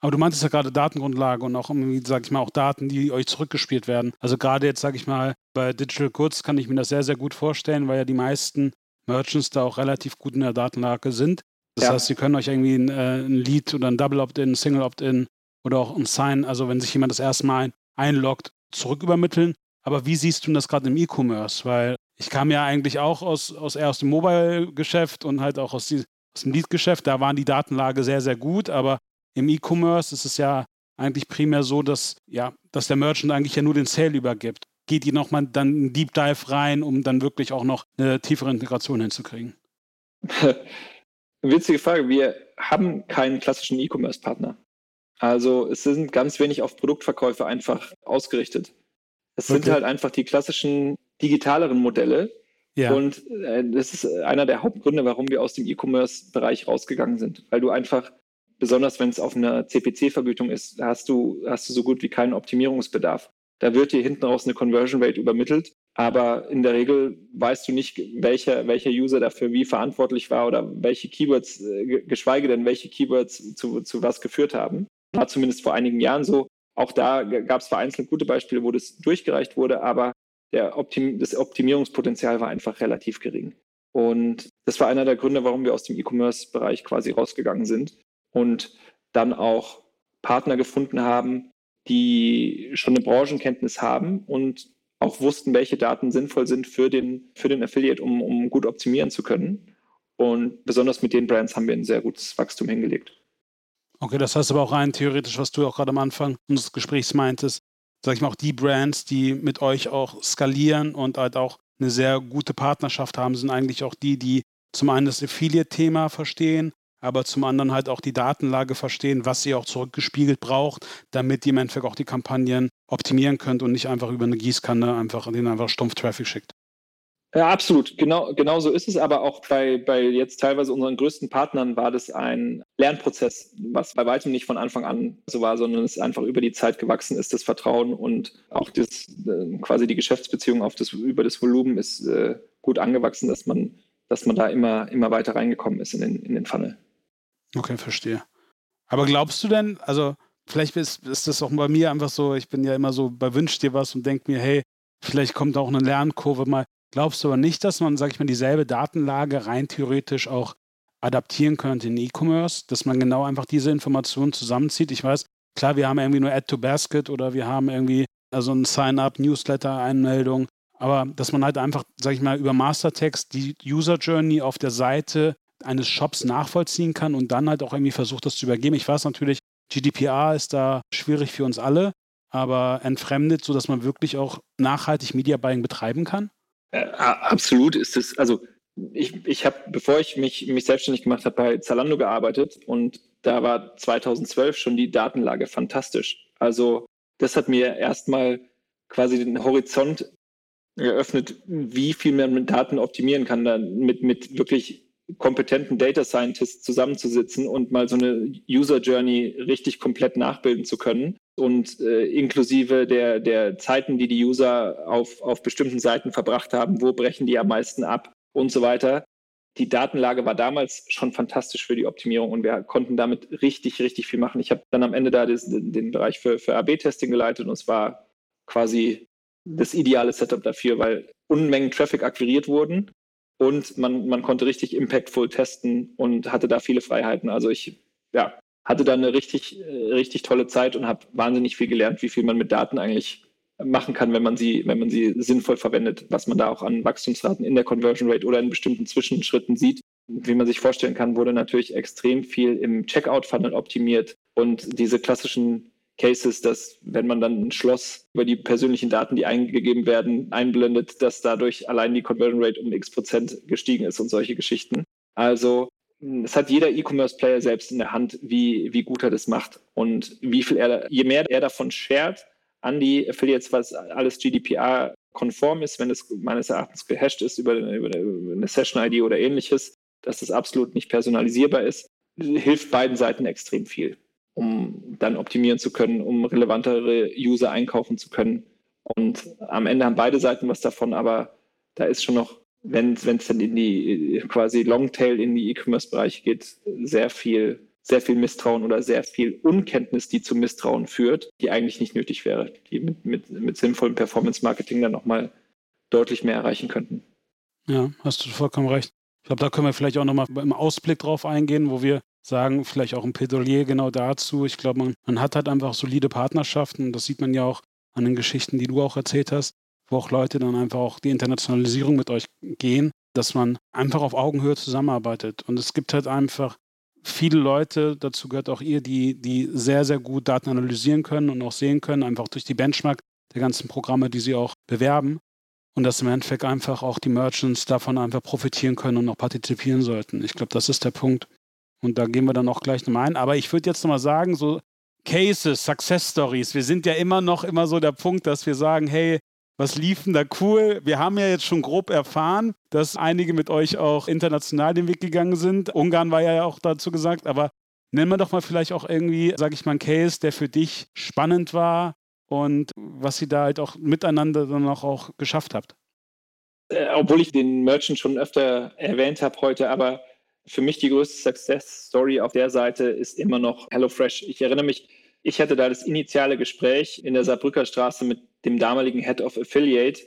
Aber du meintest ja gerade Datengrundlage und auch irgendwie, sag ich mal, auch Daten, die euch zurückgespielt werden. Also gerade jetzt, sag ich mal, bei Digital Goods kann ich mir das sehr, sehr gut vorstellen, weil ja die meisten Merchants da auch relativ gut in der Datenlage sind. Das ja. heißt, sie können euch irgendwie ein, äh, ein Lead oder ein Double Opt-in, Single Opt-in oder auch ein Sign, also wenn sich jemand das erste Mal einloggt, zurückübermitteln. Aber wie siehst du das gerade im E-Commerce? Weil ich kam ja eigentlich auch aus, aus eher aus dem Mobile-Geschäft und halt auch aus, die, aus dem Lead-Geschäft. Da waren die Datenlage sehr, sehr gut, aber im E-Commerce ist es ja eigentlich primär so, dass, ja, dass der Merchant eigentlich ja nur den Sale übergibt. Geht die nochmal dann einen Deep Dive rein, um dann wirklich auch noch eine tiefere Integration hinzukriegen? [laughs] Witzige Frage. Wir haben keinen klassischen E-Commerce-Partner. Also es sind ganz wenig auf Produktverkäufe einfach ausgerichtet. Es okay. sind halt einfach die klassischen digitaleren Modelle. Ja. Und äh, das ist einer der Hauptgründe, warum wir aus dem E-Commerce-Bereich rausgegangen sind. Weil du einfach, besonders wenn es auf einer CPC-Vergütung ist, hast du, hast du so gut wie keinen Optimierungsbedarf. Da wird dir hinten raus eine Conversion Rate übermittelt, aber in der Regel weißt du nicht, welcher, welcher User dafür wie verantwortlich war oder welche Keywords, äh, geschweige denn welche Keywords zu, zu was geführt haben. War zumindest vor einigen Jahren so. Auch da gab es vereinzelt gute Beispiele, wo das durchgereicht wurde, aber Optim das Optimierungspotenzial war einfach relativ gering. Und das war einer der Gründe, warum wir aus dem E-Commerce-Bereich quasi rausgegangen sind und dann auch Partner gefunden haben, die schon eine Branchenkenntnis haben und auch wussten, welche Daten sinnvoll sind für den, für den Affiliate, um, um gut optimieren zu können. Und besonders mit den Brands haben wir ein sehr gutes Wachstum hingelegt. Okay, das heißt aber auch rein theoretisch, was du auch gerade am Anfang unseres Gesprächs meintest, sag ich mal, auch die Brands, die mit euch auch skalieren und halt auch eine sehr gute Partnerschaft haben, sind eigentlich auch die, die zum einen das Affiliate-Thema verstehen, aber zum anderen halt auch die Datenlage verstehen, was ihr auch zurückgespiegelt braucht, damit ihr im Endeffekt auch die Kampagnen optimieren könnt und nicht einfach über eine Gießkanne einfach den einfach stumpf Traffic schickt. Ja, absolut. Genau, genau so ist es. Aber auch bei, bei jetzt teilweise unseren größten Partnern war das ein Lernprozess, was bei weitem nicht von Anfang an so war, sondern es einfach über die Zeit gewachsen ist, das Vertrauen und auch das, äh, quasi die Geschäftsbeziehung auf das, über das Volumen ist äh, gut angewachsen, dass man, dass man da immer, immer weiter reingekommen ist in den, in den Funnel. Okay, verstehe. Aber glaubst du denn, also vielleicht ist, ist das auch bei mir einfach so, ich bin ja immer so bei Wünsch dir was und denke mir, hey, vielleicht kommt auch eine Lernkurve mal. Glaubst du aber nicht, dass man, sag ich mal, dieselbe Datenlage rein theoretisch auch adaptieren könnte in E-Commerce, dass man genau einfach diese Informationen zusammenzieht? Ich weiß, klar, wir haben irgendwie nur Add to Basket oder wir haben irgendwie also ein Sign-up, Newsletter-Einmeldung, aber dass man halt einfach, sag ich mal, über Mastertext die User Journey auf der Seite eines Shops nachvollziehen kann und dann halt auch irgendwie versucht, das zu übergeben. Ich weiß natürlich, GDPR ist da schwierig für uns alle, aber entfremdet, sodass man wirklich auch nachhaltig Media Buying betreiben kann? Äh, absolut ist es, also ich, ich habe, bevor ich mich, mich selbstständig gemacht habe, bei Zalando gearbeitet und da war 2012 schon die Datenlage fantastisch. Also das hat mir erstmal quasi den Horizont eröffnet, wie viel man mit Daten optimieren kann, dann mit, mit wirklich kompetenten Data Scientists zusammenzusitzen und mal so eine User Journey richtig komplett nachbilden zu können und äh, inklusive der, der Zeiten, die die User auf, auf bestimmten Seiten verbracht haben, wo brechen die am meisten ab und so weiter. Die Datenlage war damals schon fantastisch für die Optimierung und wir konnten damit richtig, richtig viel machen. Ich habe dann am Ende da des, den Bereich für, für AB-Testing geleitet und es war quasi das ideale Setup dafür, weil Unmengen Traffic akquiriert wurden und man, man konnte richtig impactful testen und hatte da viele Freiheiten. Also ich ja, hatte da eine richtig, äh, richtig tolle Zeit und habe wahnsinnig viel gelernt, wie viel man mit Daten eigentlich machen kann, wenn man sie, wenn man sie sinnvoll verwendet, was man da auch an Wachstumsraten in der Conversion Rate oder in bestimmten Zwischenschritten sieht. Wie man sich vorstellen kann, wurde natürlich extrem viel im Checkout-Funnel optimiert und diese klassischen Cases, dass wenn man dann ein Schloss über die persönlichen Daten, die eingegeben werden, einblendet, dass dadurch allein die Conversion Rate um x Prozent gestiegen ist und solche Geschichten. Also es hat jeder E-Commerce-Player selbst in der Hand, wie, wie gut er das macht und wie viel er, je mehr er davon shared an die Affiliates, was alles GDPR-konform ist, wenn es meines Erachtens gehasht ist über, über eine Session-ID oder ähnliches, dass es absolut nicht personalisierbar ist, hilft beiden Seiten extrem viel um dann optimieren zu können, um relevantere User einkaufen zu können. Und am Ende haben beide Seiten was davon, aber da ist schon noch, wenn es dann in die quasi Longtail in die E-Commerce-Bereiche geht, sehr viel, sehr viel Misstrauen oder sehr viel Unkenntnis, die zu Misstrauen führt, die eigentlich nicht nötig wäre, die mit, mit, mit sinnvollem Performance-Marketing dann nochmal deutlich mehr erreichen könnten. Ja, hast du vollkommen recht. Ich glaube, da können wir vielleicht auch nochmal im Ausblick drauf eingehen, wo wir sagen, vielleicht auch ein Plädoyer genau dazu. Ich glaube, man, man hat halt einfach solide Partnerschaften. Das sieht man ja auch an den Geschichten, die du auch erzählt hast, wo auch Leute dann einfach auch die Internationalisierung mit euch gehen, dass man einfach auf Augenhöhe zusammenarbeitet. Und es gibt halt einfach viele Leute, dazu gehört auch ihr, die, die sehr, sehr gut Daten analysieren können und auch sehen können, einfach durch die Benchmark der ganzen Programme, die sie auch bewerben. und dass im Endeffekt einfach auch die Merchants davon einfach profitieren können und auch partizipieren sollten. Ich glaube, das ist der Punkt. Und da gehen wir dann auch gleich nochmal ein. Aber ich würde jetzt nochmal sagen, so Cases, Success Stories, wir sind ja immer noch immer so der Punkt, dass wir sagen, hey, was lief denn da cool? Wir haben ja jetzt schon grob erfahren, dass einige mit euch auch international den Weg gegangen sind. Ungarn war ja auch dazu gesagt, aber nennen wir doch mal vielleicht auch irgendwie, sage ich mal, einen Case, der für dich spannend war und was ihr da halt auch miteinander dann auch, auch geschafft habt. Äh, obwohl ich den Merchant schon öfter erwähnt habe heute, aber für mich die größte Success Story auf der Seite ist immer noch HelloFresh. Ich erinnere mich, ich hatte da das initiale Gespräch in der Saarbrücker Straße mit dem damaligen Head of Affiliate,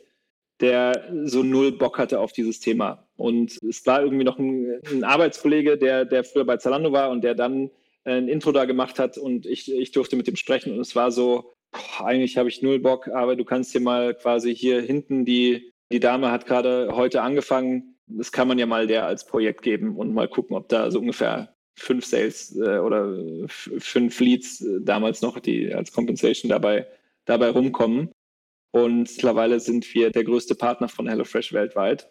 der so null Bock hatte auf dieses Thema. Und es war irgendwie noch ein, ein Arbeitskollege, der, der früher bei Zalando war und der dann ein Intro da gemacht hat und ich, ich durfte mit ihm sprechen und es war so, boah, eigentlich habe ich null Bock, aber du kannst dir mal quasi hier hinten die, die Dame hat gerade heute angefangen, das kann man ja mal der als Projekt geben und mal gucken, ob da so ungefähr fünf Sales äh, oder fünf Leads äh, damals noch, die als Compensation dabei, dabei rumkommen. Und mittlerweile sind wir der größte Partner von HelloFresh weltweit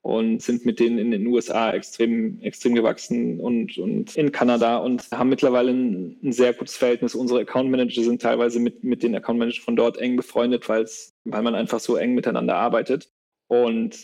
und sind mit denen in den USA extrem, extrem gewachsen und, und in Kanada und haben mittlerweile ein, ein sehr gutes Verhältnis. Unsere Account Manager sind teilweise mit, mit den Account Managern von dort eng befreundet, weil man einfach so eng miteinander arbeitet. Und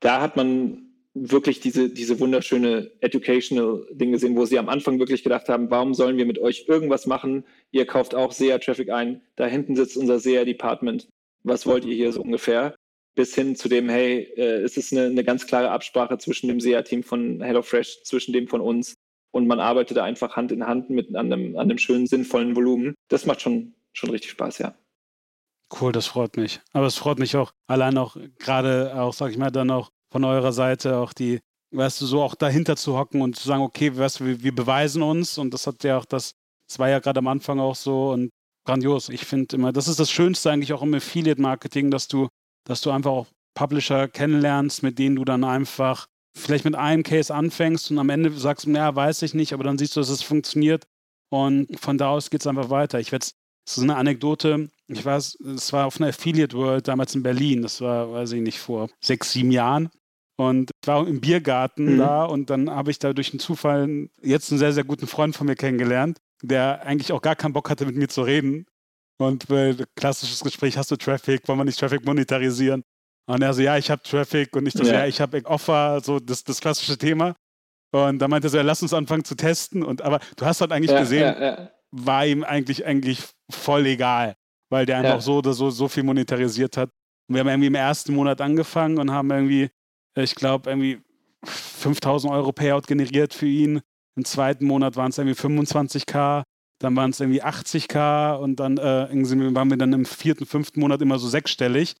da hat man wirklich diese, diese wunderschöne educational Ding gesehen, wo sie am Anfang wirklich gedacht haben, warum sollen wir mit euch irgendwas machen? Ihr kauft auch SEA-Traffic ein. Da hinten sitzt unser SEA-Department. Was wollt ihr hier so ungefähr? Bis hin zu dem, hey, äh, es ist eine, eine ganz klare Absprache zwischen dem SEA-Team von HelloFresh, zwischen dem von uns. Und man arbeitet da einfach Hand in Hand mit an einem, an einem schönen, sinnvollen Volumen. Das macht schon, schon richtig Spaß, ja. Cool, das freut mich. Aber es freut mich auch allein auch gerade auch, sag ich mal, dann auch von eurer Seite auch die, weißt du, so auch dahinter zu hocken und zu sagen, okay, weißt du, wir, wir beweisen uns und das hat ja auch das, das war ja gerade am Anfang auch so und grandios. Ich finde immer, das ist das Schönste eigentlich auch im Affiliate-Marketing, dass du, dass du einfach auch Publisher kennenlernst, mit denen du dann einfach vielleicht mit einem Case anfängst und am Ende sagst, ja, weiß ich nicht, aber dann siehst du, dass es funktioniert und von da aus geht es einfach weiter. Ich werde das ist eine Anekdote. Ich weiß, es war auf einer Affiliate World damals in Berlin. Das war, weiß ich nicht, vor sechs, sieben Jahren. Und ich war im Biergarten mhm. da und dann habe ich da durch einen Zufall jetzt einen sehr, sehr guten Freund von mir kennengelernt, der eigentlich auch gar keinen Bock hatte, mit mir zu reden. Und äh, klassisches Gespräch, hast du Traffic, wollen wir nicht Traffic monetarisieren? Und er so, ja, ich habe Traffic und ich so, ja, ja ich habe Offer, so das, das klassische Thema. Und da meinte er so, ja, lass uns anfangen zu testen. Und aber du hast halt eigentlich ja, gesehen, ja, war ihm eigentlich eigentlich voll egal, weil der einfach so oder so so viel monetarisiert hat. Und wir haben irgendwie im ersten Monat angefangen und haben irgendwie ich glaube, irgendwie 5000 Euro Payout generiert für ihn. Im zweiten Monat waren es irgendwie 25k, dann waren es irgendwie 80k und dann äh, waren wir dann im vierten, fünften Monat immer so sechsstellig.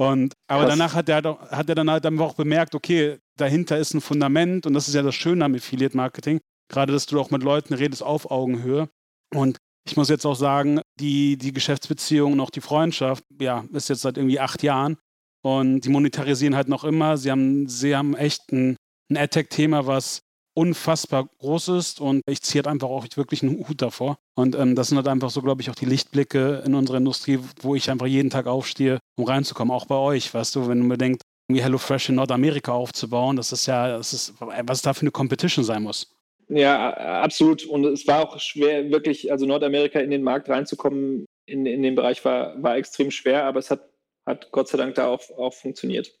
Und, aber Krass. danach hat er, hat er dann halt auch bemerkt, okay, dahinter ist ein Fundament und das ist ja das Schöne am Affiliate Marketing, gerade dass du auch mit Leuten redest auf Augenhöhe. Und ich muss jetzt auch sagen, die, die Geschäftsbeziehung und auch die Freundschaft, ja, ist jetzt seit irgendwie acht Jahren. Und die monetarisieren halt noch immer. Sie haben, sie haben echt ein, ein AdTech-Thema, was unfassbar groß ist und ich ziehe halt einfach auch wirklich einen Hut davor. Und ähm, das sind halt einfach so, glaube ich, auch die Lichtblicke in unserer Industrie, wo ich einfach jeden Tag aufstehe, um reinzukommen. Auch bei euch, weißt du, wenn du mir denkst, irgendwie HelloFresh in Nordamerika aufzubauen, das ist ja, das ist, was da für eine Competition sein muss. Ja, absolut. Und es war auch schwer, wirklich, also Nordamerika in den Markt reinzukommen, in, in dem Bereich war, war extrem schwer, aber es hat hat Gott sei Dank da auch, auch funktioniert.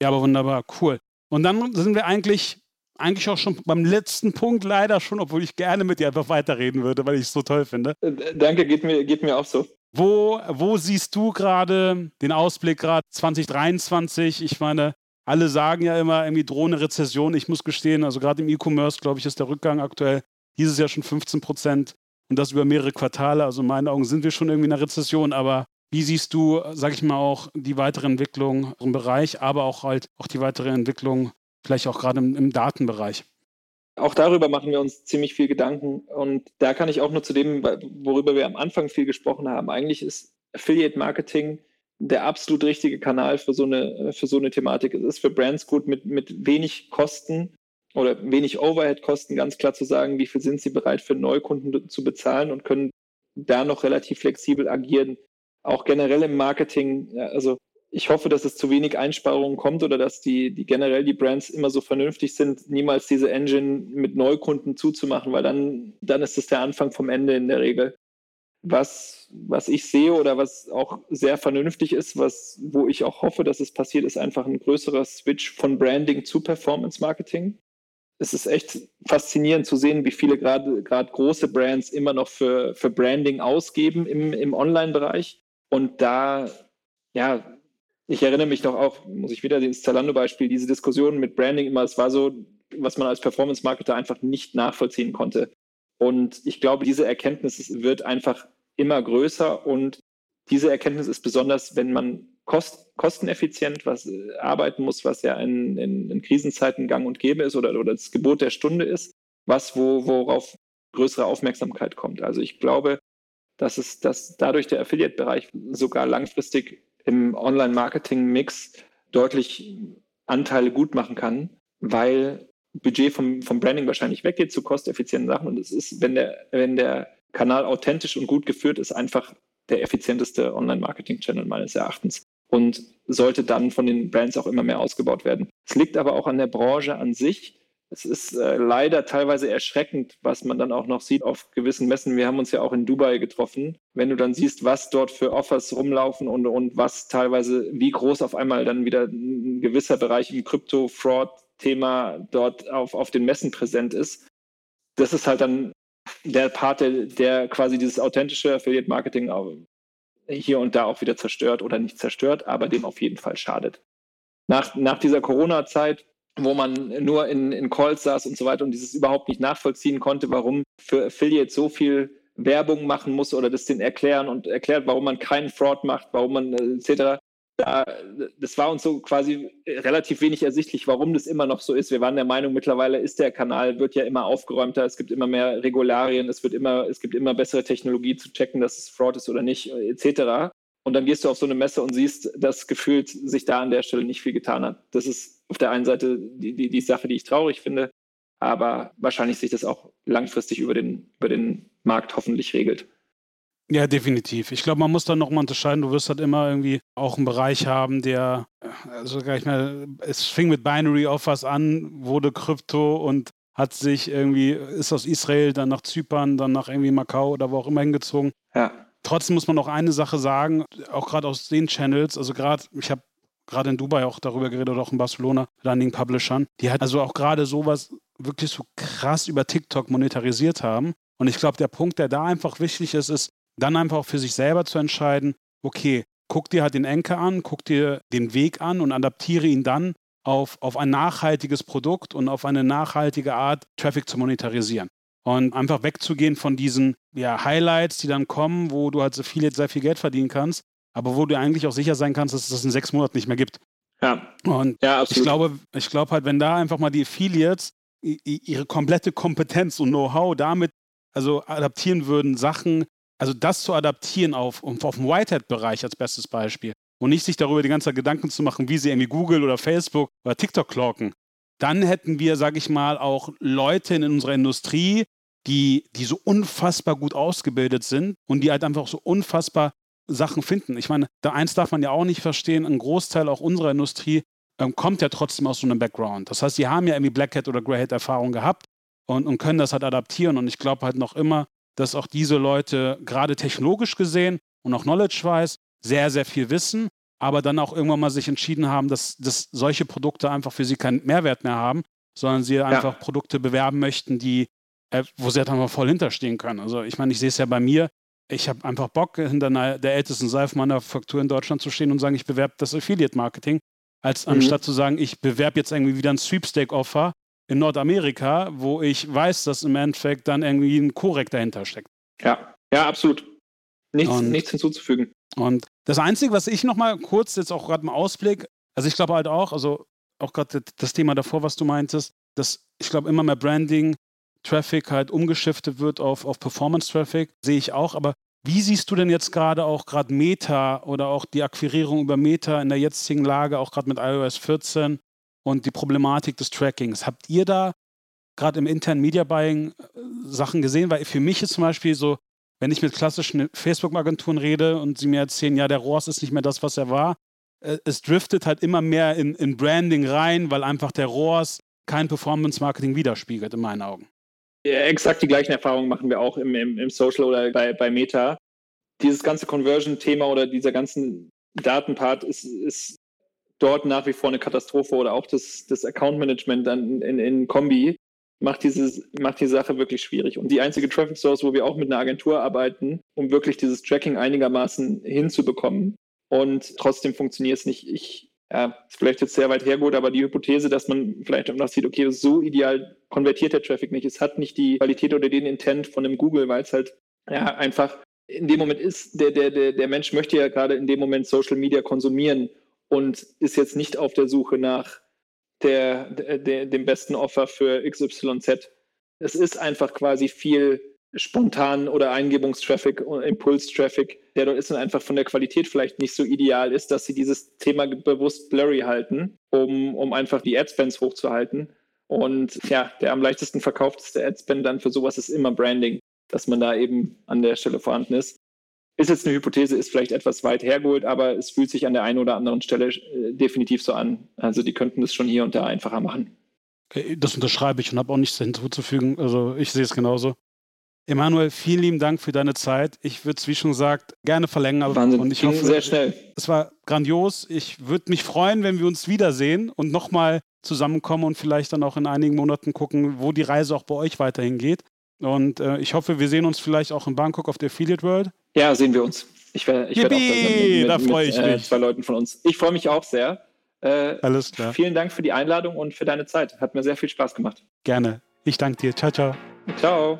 Ja, aber wunderbar, cool. Und dann sind wir eigentlich, eigentlich auch schon beim letzten Punkt leider schon, obwohl ich gerne mit dir einfach weiterreden würde, weil ich es so toll finde. Äh, danke, geht mir, geht mir auch so. Wo, wo siehst du gerade den Ausblick gerade 2023? Ich meine, alle sagen ja immer irgendwie drohende Rezession. Ich muss gestehen, also gerade im E-Commerce, glaube ich, ist der Rückgang aktuell dieses Jahr schon 15 Prozent und das über mehrere Quartale. Also in meinen Augen sind wir schon irgendwie in einer Rezession, aber wie siehst du, sag ich mal, auch die weitere Entwicklung im Bereich, aber auch halt auch die weitere Entwicklung vielleicht auch gerade im, im Datenbereich? Auch darüber machen wir uns ziemlich viel Gedanken. Und da kann ich auch nur zu dem, worüber wir am Anfang viel gesprochen haben. Eigentlich ist Affiliate Marketing der absolut richtige Kanal für so eine, für so eine Thematik. Es ist für Brands gut, mit, mit wenig Kosten oder wenig Overhead-Kosten ganz klar zu sagen, wie viel sind sie bereit für Neukunden zu bezahlen und können da noch relativ flexibel agieren, auch generell im Marketing, also ich hoffe, dass es zu wenig Einsparungen kommt oder dass die, die generell die Brands immer so vernünftig sind, niemals diese Engine mit Neukunden zuzumachen, weil dann, dann ist es der Anfang vom Ende in der Regel. Was, was ich sehe oder was auch sehr vernünftig ist, was, wo ich auch hoffe, dass es passiert, ist einfach ein größerer Switch von Branding zu Performance Marketing. Es ist echt faszinierend zu sehen, wie viele gerade große Brands immer noch für, für Branding ausgeben im, im Online-Bereich. Und da, ja, ich erinnere mich noch auch, muss ich wieder ins Zalando-Beispiel, diese Diskussion mit Branding immer, es war so, was man als Performance-Marketer einfach nicht nachvollziehen konnte. Und ich glaube, diese Erkenntnis wird einfach immer größer und diese Erkenntnis ist besonders, wenn man kost, kosteneffizient was äh, arbeiten muss, was ja in, in, in, Krisenzeiten gang und gäbe ist oder, oder das Gebot der Stunde ist, was, wo, worauf größere Aufmerksamkeit kommt. Also ich glaube, dass es, dass dadurch der Affiliate-Bereich sogar langfristig im Online-Marketing-Mix deutlich Anteile gut machen kann, weil Budget vom, vom Branding wahrscheinlich weggeht zu kosteffizienten Sachen. Und es ist, wenn der, wenn der Kanal authentisch und gut geführt ist, einfach der effizienteste Online-Marketing-Channel meines Erachtens und sollte dann von den Brands auch immer mehr ausgebaut werden. Es liegt aber auch an der Branche an sich, es ist äh, leider teilweise erschreckend, was man dann auch noch sieht auf gewissen Messen. Wir haben uns ja auch in Dubai getroffen. Wenn du dann siehst, was dort für Offers rumlaufen und, und was teilweise, wie groß auf einmal dann wieder ein gewisser Bereich im Crypto-Fraud-Thema dort auf, auf den Messen präsent ist, das ist halt dann der Part, der, der quasi dieses authentische Affiliate-Marketing hier und da auch wieder zerstört oder nicht zerstört, aber dem auf jeden Fall schadet. Nach, nach dieser Corona-Zeit wo man nur in, in Calls saß und so weiter und dieses überhaupt nicht nachvollziehen konnte, warum für Affiliates so viel Werbung machen muss oder das denen erklären und erklärt, warum man keinen Fraud macht, warum man äh, etc. Da, das war uns so quasi relativ wenig ersichtlich, warum das immer noch so ist. Wir waren der Meinung, mittlerweile ist der Kanal, wird ja immer aufgeräumter, es gibt immer mehr Regularien, es wird immer, es gibt immer bessere Technologie zu checken, dass es Fraud ist oder nicht, etc. Und dann gehst du auf so eine Messe und siehst, dass gefühlt sich da an der Stelle nicht viel getan hat. Das ist auf der einen Seite die, die, die Sache, die ich traurig finde, aber wahrscheinlich sich das auch langfristig über den, über den Markt hoffentlich regelt. Ja, definitiv. Ich glaube, man muss dann nochmal unterscheiden. Du wirst halt immer irgendwie auch einen Bereich haben, der, also gar nicht mehr, es fing mit Binary Offers an, wurde Krypto und hat sich irgendwie, ist aus Israel dann nach Zypern, dann nach irgendwie Macau oder wo auch immer hingezogen. Ja. Trotzdem muss man auch eine Sache sagen, auch gerade aus den Channels, also gerade, ich habe gerade in Dubai auch darüber geredet oder auch in Barcelona mit einigen Publishern, die halt also auch gerade sowas wirklich so krass über TikTok monetarisiert haben. Und ich glaube, der Punkt, der da einfach wichtig ist, ist dann einfach auch für sich selber zu entscheiden, okay, guck dir halt den Enker an, guck dir den Weg an und adaptiere ihn dann auf, auf ein nachhaltiges Produkt und auf eine nachhaltige Art, Traffic zu monetarisieren. Und einfach wegzugehen von diesen ja, Highlights, die dann kommen, wo du halt so viel, sehr viel Geld verdienen kannst, aber wo du eigentlich auch sicher sein kannst, dass es das in sechs Monaten nicht mehr gibt. Ja. Und ja, ich glaube, ich glaube halt, wenn da einfach mal die Affiliates ihre komplette Kompetenz und Know-how damit also adaptieren würden, Sachen, also das zu adaptieren auf, auf dem Whitehead-Bereich als bestes Beispiel und nicht sich darüber die ganze Zeit Gedanken zu machen, wie sie irgendwie Google oder Facebook oder TikTok clocken, dann hätten wir, sage ich mal, auch Leute in unserer Industrie, die, die so unfassbar gut ausgebildet sind und die halt einfach so unfassbar Sachen finden. Ich meine, da eins darf man ja auch nicht verstehen, ein Großteil auch unserer Industrie ähm, kommt ja trotzdem aus so einem Background. Das heißt, die haben ja irgendwie Black Hat oder Grey Hat Erfahrung gehabt und, und können das halt adaptieren. Und ich glaube halt noch immer, dass auch diese Leute gerade technologisch gesehen und auch knowledge-wise sehr, sehr viel wissen, aber dann auch irgendwann mal sich entschieden haben, dass, dass solche Produkte einfach für sie keinen Mehrwert mehr haben, sondern sie einfach ja. Produkte bewerben möchten, die, äh, wo sie halt einfach voll hinterstehen können. Also ich meine, ich sehe es ja bei mir, ich habe einfach Bock, hinter einer der ältesten Seifenmanufaktur in Deutschland zu stehen und sagen, ich bewerbe das Affiliate-Marketing, als mhm. anstatt zu sagen, ich bewerbe jetzt irgendwie wieder ein Sweepstake-Offer in Nordamerika, wo ich weiß, dass im Endeffekt dann irgendwie ein Korrekt dahinter steckt. Ja, ja, absolut. Nichts, und, nichts hinzuzufügen. Und das Einzige, was ich nochmal kurz jetzt auch gerade im Ausblick, also ich glaube halt auch, also auch gerade das Thema davor, was du meintest, dass ich glaube immer mehr Branding Traffic halt umgeschiftet wird auf, auf Performance-Traffic, sehe ich auch. Aber wie siehst du denn jetzt gerade auch gerade Meta oder auch die Akquirierung über Meta in der jetzigen Lage, auch gerade mit iOS 14 und die Problematik des Trackings? Habt ihr da gerade im internen Media Buying äh, Sachen gesehen? Weil für mich ist zum Beispiel so, wenn ich mit klassischen Facebook-Agenturen rede und sie mir erzählen, ja, der ROAS ist nicht mehr das, was er war, äh, es driftet halt immer mehr in, in Branding rein, weil einfach der ROAS kein Performance-Marketing widerspiegelt, in meinen Augen. Ja, exakt die gleichen Erfahrungen machen wir auch im, im, im Social oder bei, bei Meta. Dieses ganze Conversion-Thema oder dieser ganzen Datenpart ist, ist dort nach wie vor eine Katastrophe oder auch das, das Account-Management dann in, in Kombi macht, dieses, macht die Sache wirklich schwierig. Und die einzige Traffic Source, wo wir auch mit einer Agentur arbeiten, um wirklich dieses Tracking einigermaßen hinzubekommen. Und trotzdem funktioniert es nicht. Ich, ja, ist vielleicht jetzt sehr weit hergeholt, aber die Hypothese, dass man vielleicht auch noch sieht, okay, so ideal konvertiert der Traffic nicht. Es hat nicht die Qualität oder den Intent von einem Google, weil es halt ja einfach in dem Moment ist, der, der, der, der Mensch möchte ja gerade in dem Moment Social Media konsumieren und ist jetzt nicht auf der Suche nach der, der, dem besten Offer für XYZ. Es ist einfach quasi viel spontan oder Eingebungstraffic und Impulstraffic, der dort ist und einfach von der Qualität vielleicht nicht so ideal ist, dass sie dieses Thema bewusst blurry halten, um, um einfach die Adspends hochzuhalten. Und ja, der am leichtesten verkaufteste Adspend dann für sowas ist immer Branding, dass man da eben an der Stelle vorhanden ist. Ist jetzt eine Hypothese, ist vielleicht etwas weit hergeholt, aber es fühlt sich an der einen oder anderen Stelle äh, definitiv so an. Also die könnten das schon hier und da einfacher machen. Okay, das unterschreibe ich und habe auch nichts hinzuzufügen. Also ich sehe es genauso. Emanuel, vielen lieben Dank für deine Zeit. Ich würde es, wie schon gesagt, gerne verlängern. Aber Wahnsinn, und ich hoffe, sehr schnell. Es war grandios. Ich würde mich freuen, wenn wir uns wiedersehen und nochmal zusammenkommen und vielleicht dann auch in einigen Monaten gucken, wo die Reise auch bei euch weiterhin geht. Und äh, ich hoffe, wir sehen uns vielleicht auch in Bangkok auf der Affiliate World. Ja, sehen wir uns. Ich werde werd auch da, mit, da freue ich mit, mich. Äh, zwei Leuten von uns. Ich freue mich auch sehr. Äh, Alles klar. Vielen Dank für die Einladung und für deine Zeit. Hat mir sehr viel Spaß gemacht. Gerne. Ich danke dir. Ciao, ciao. Ciao.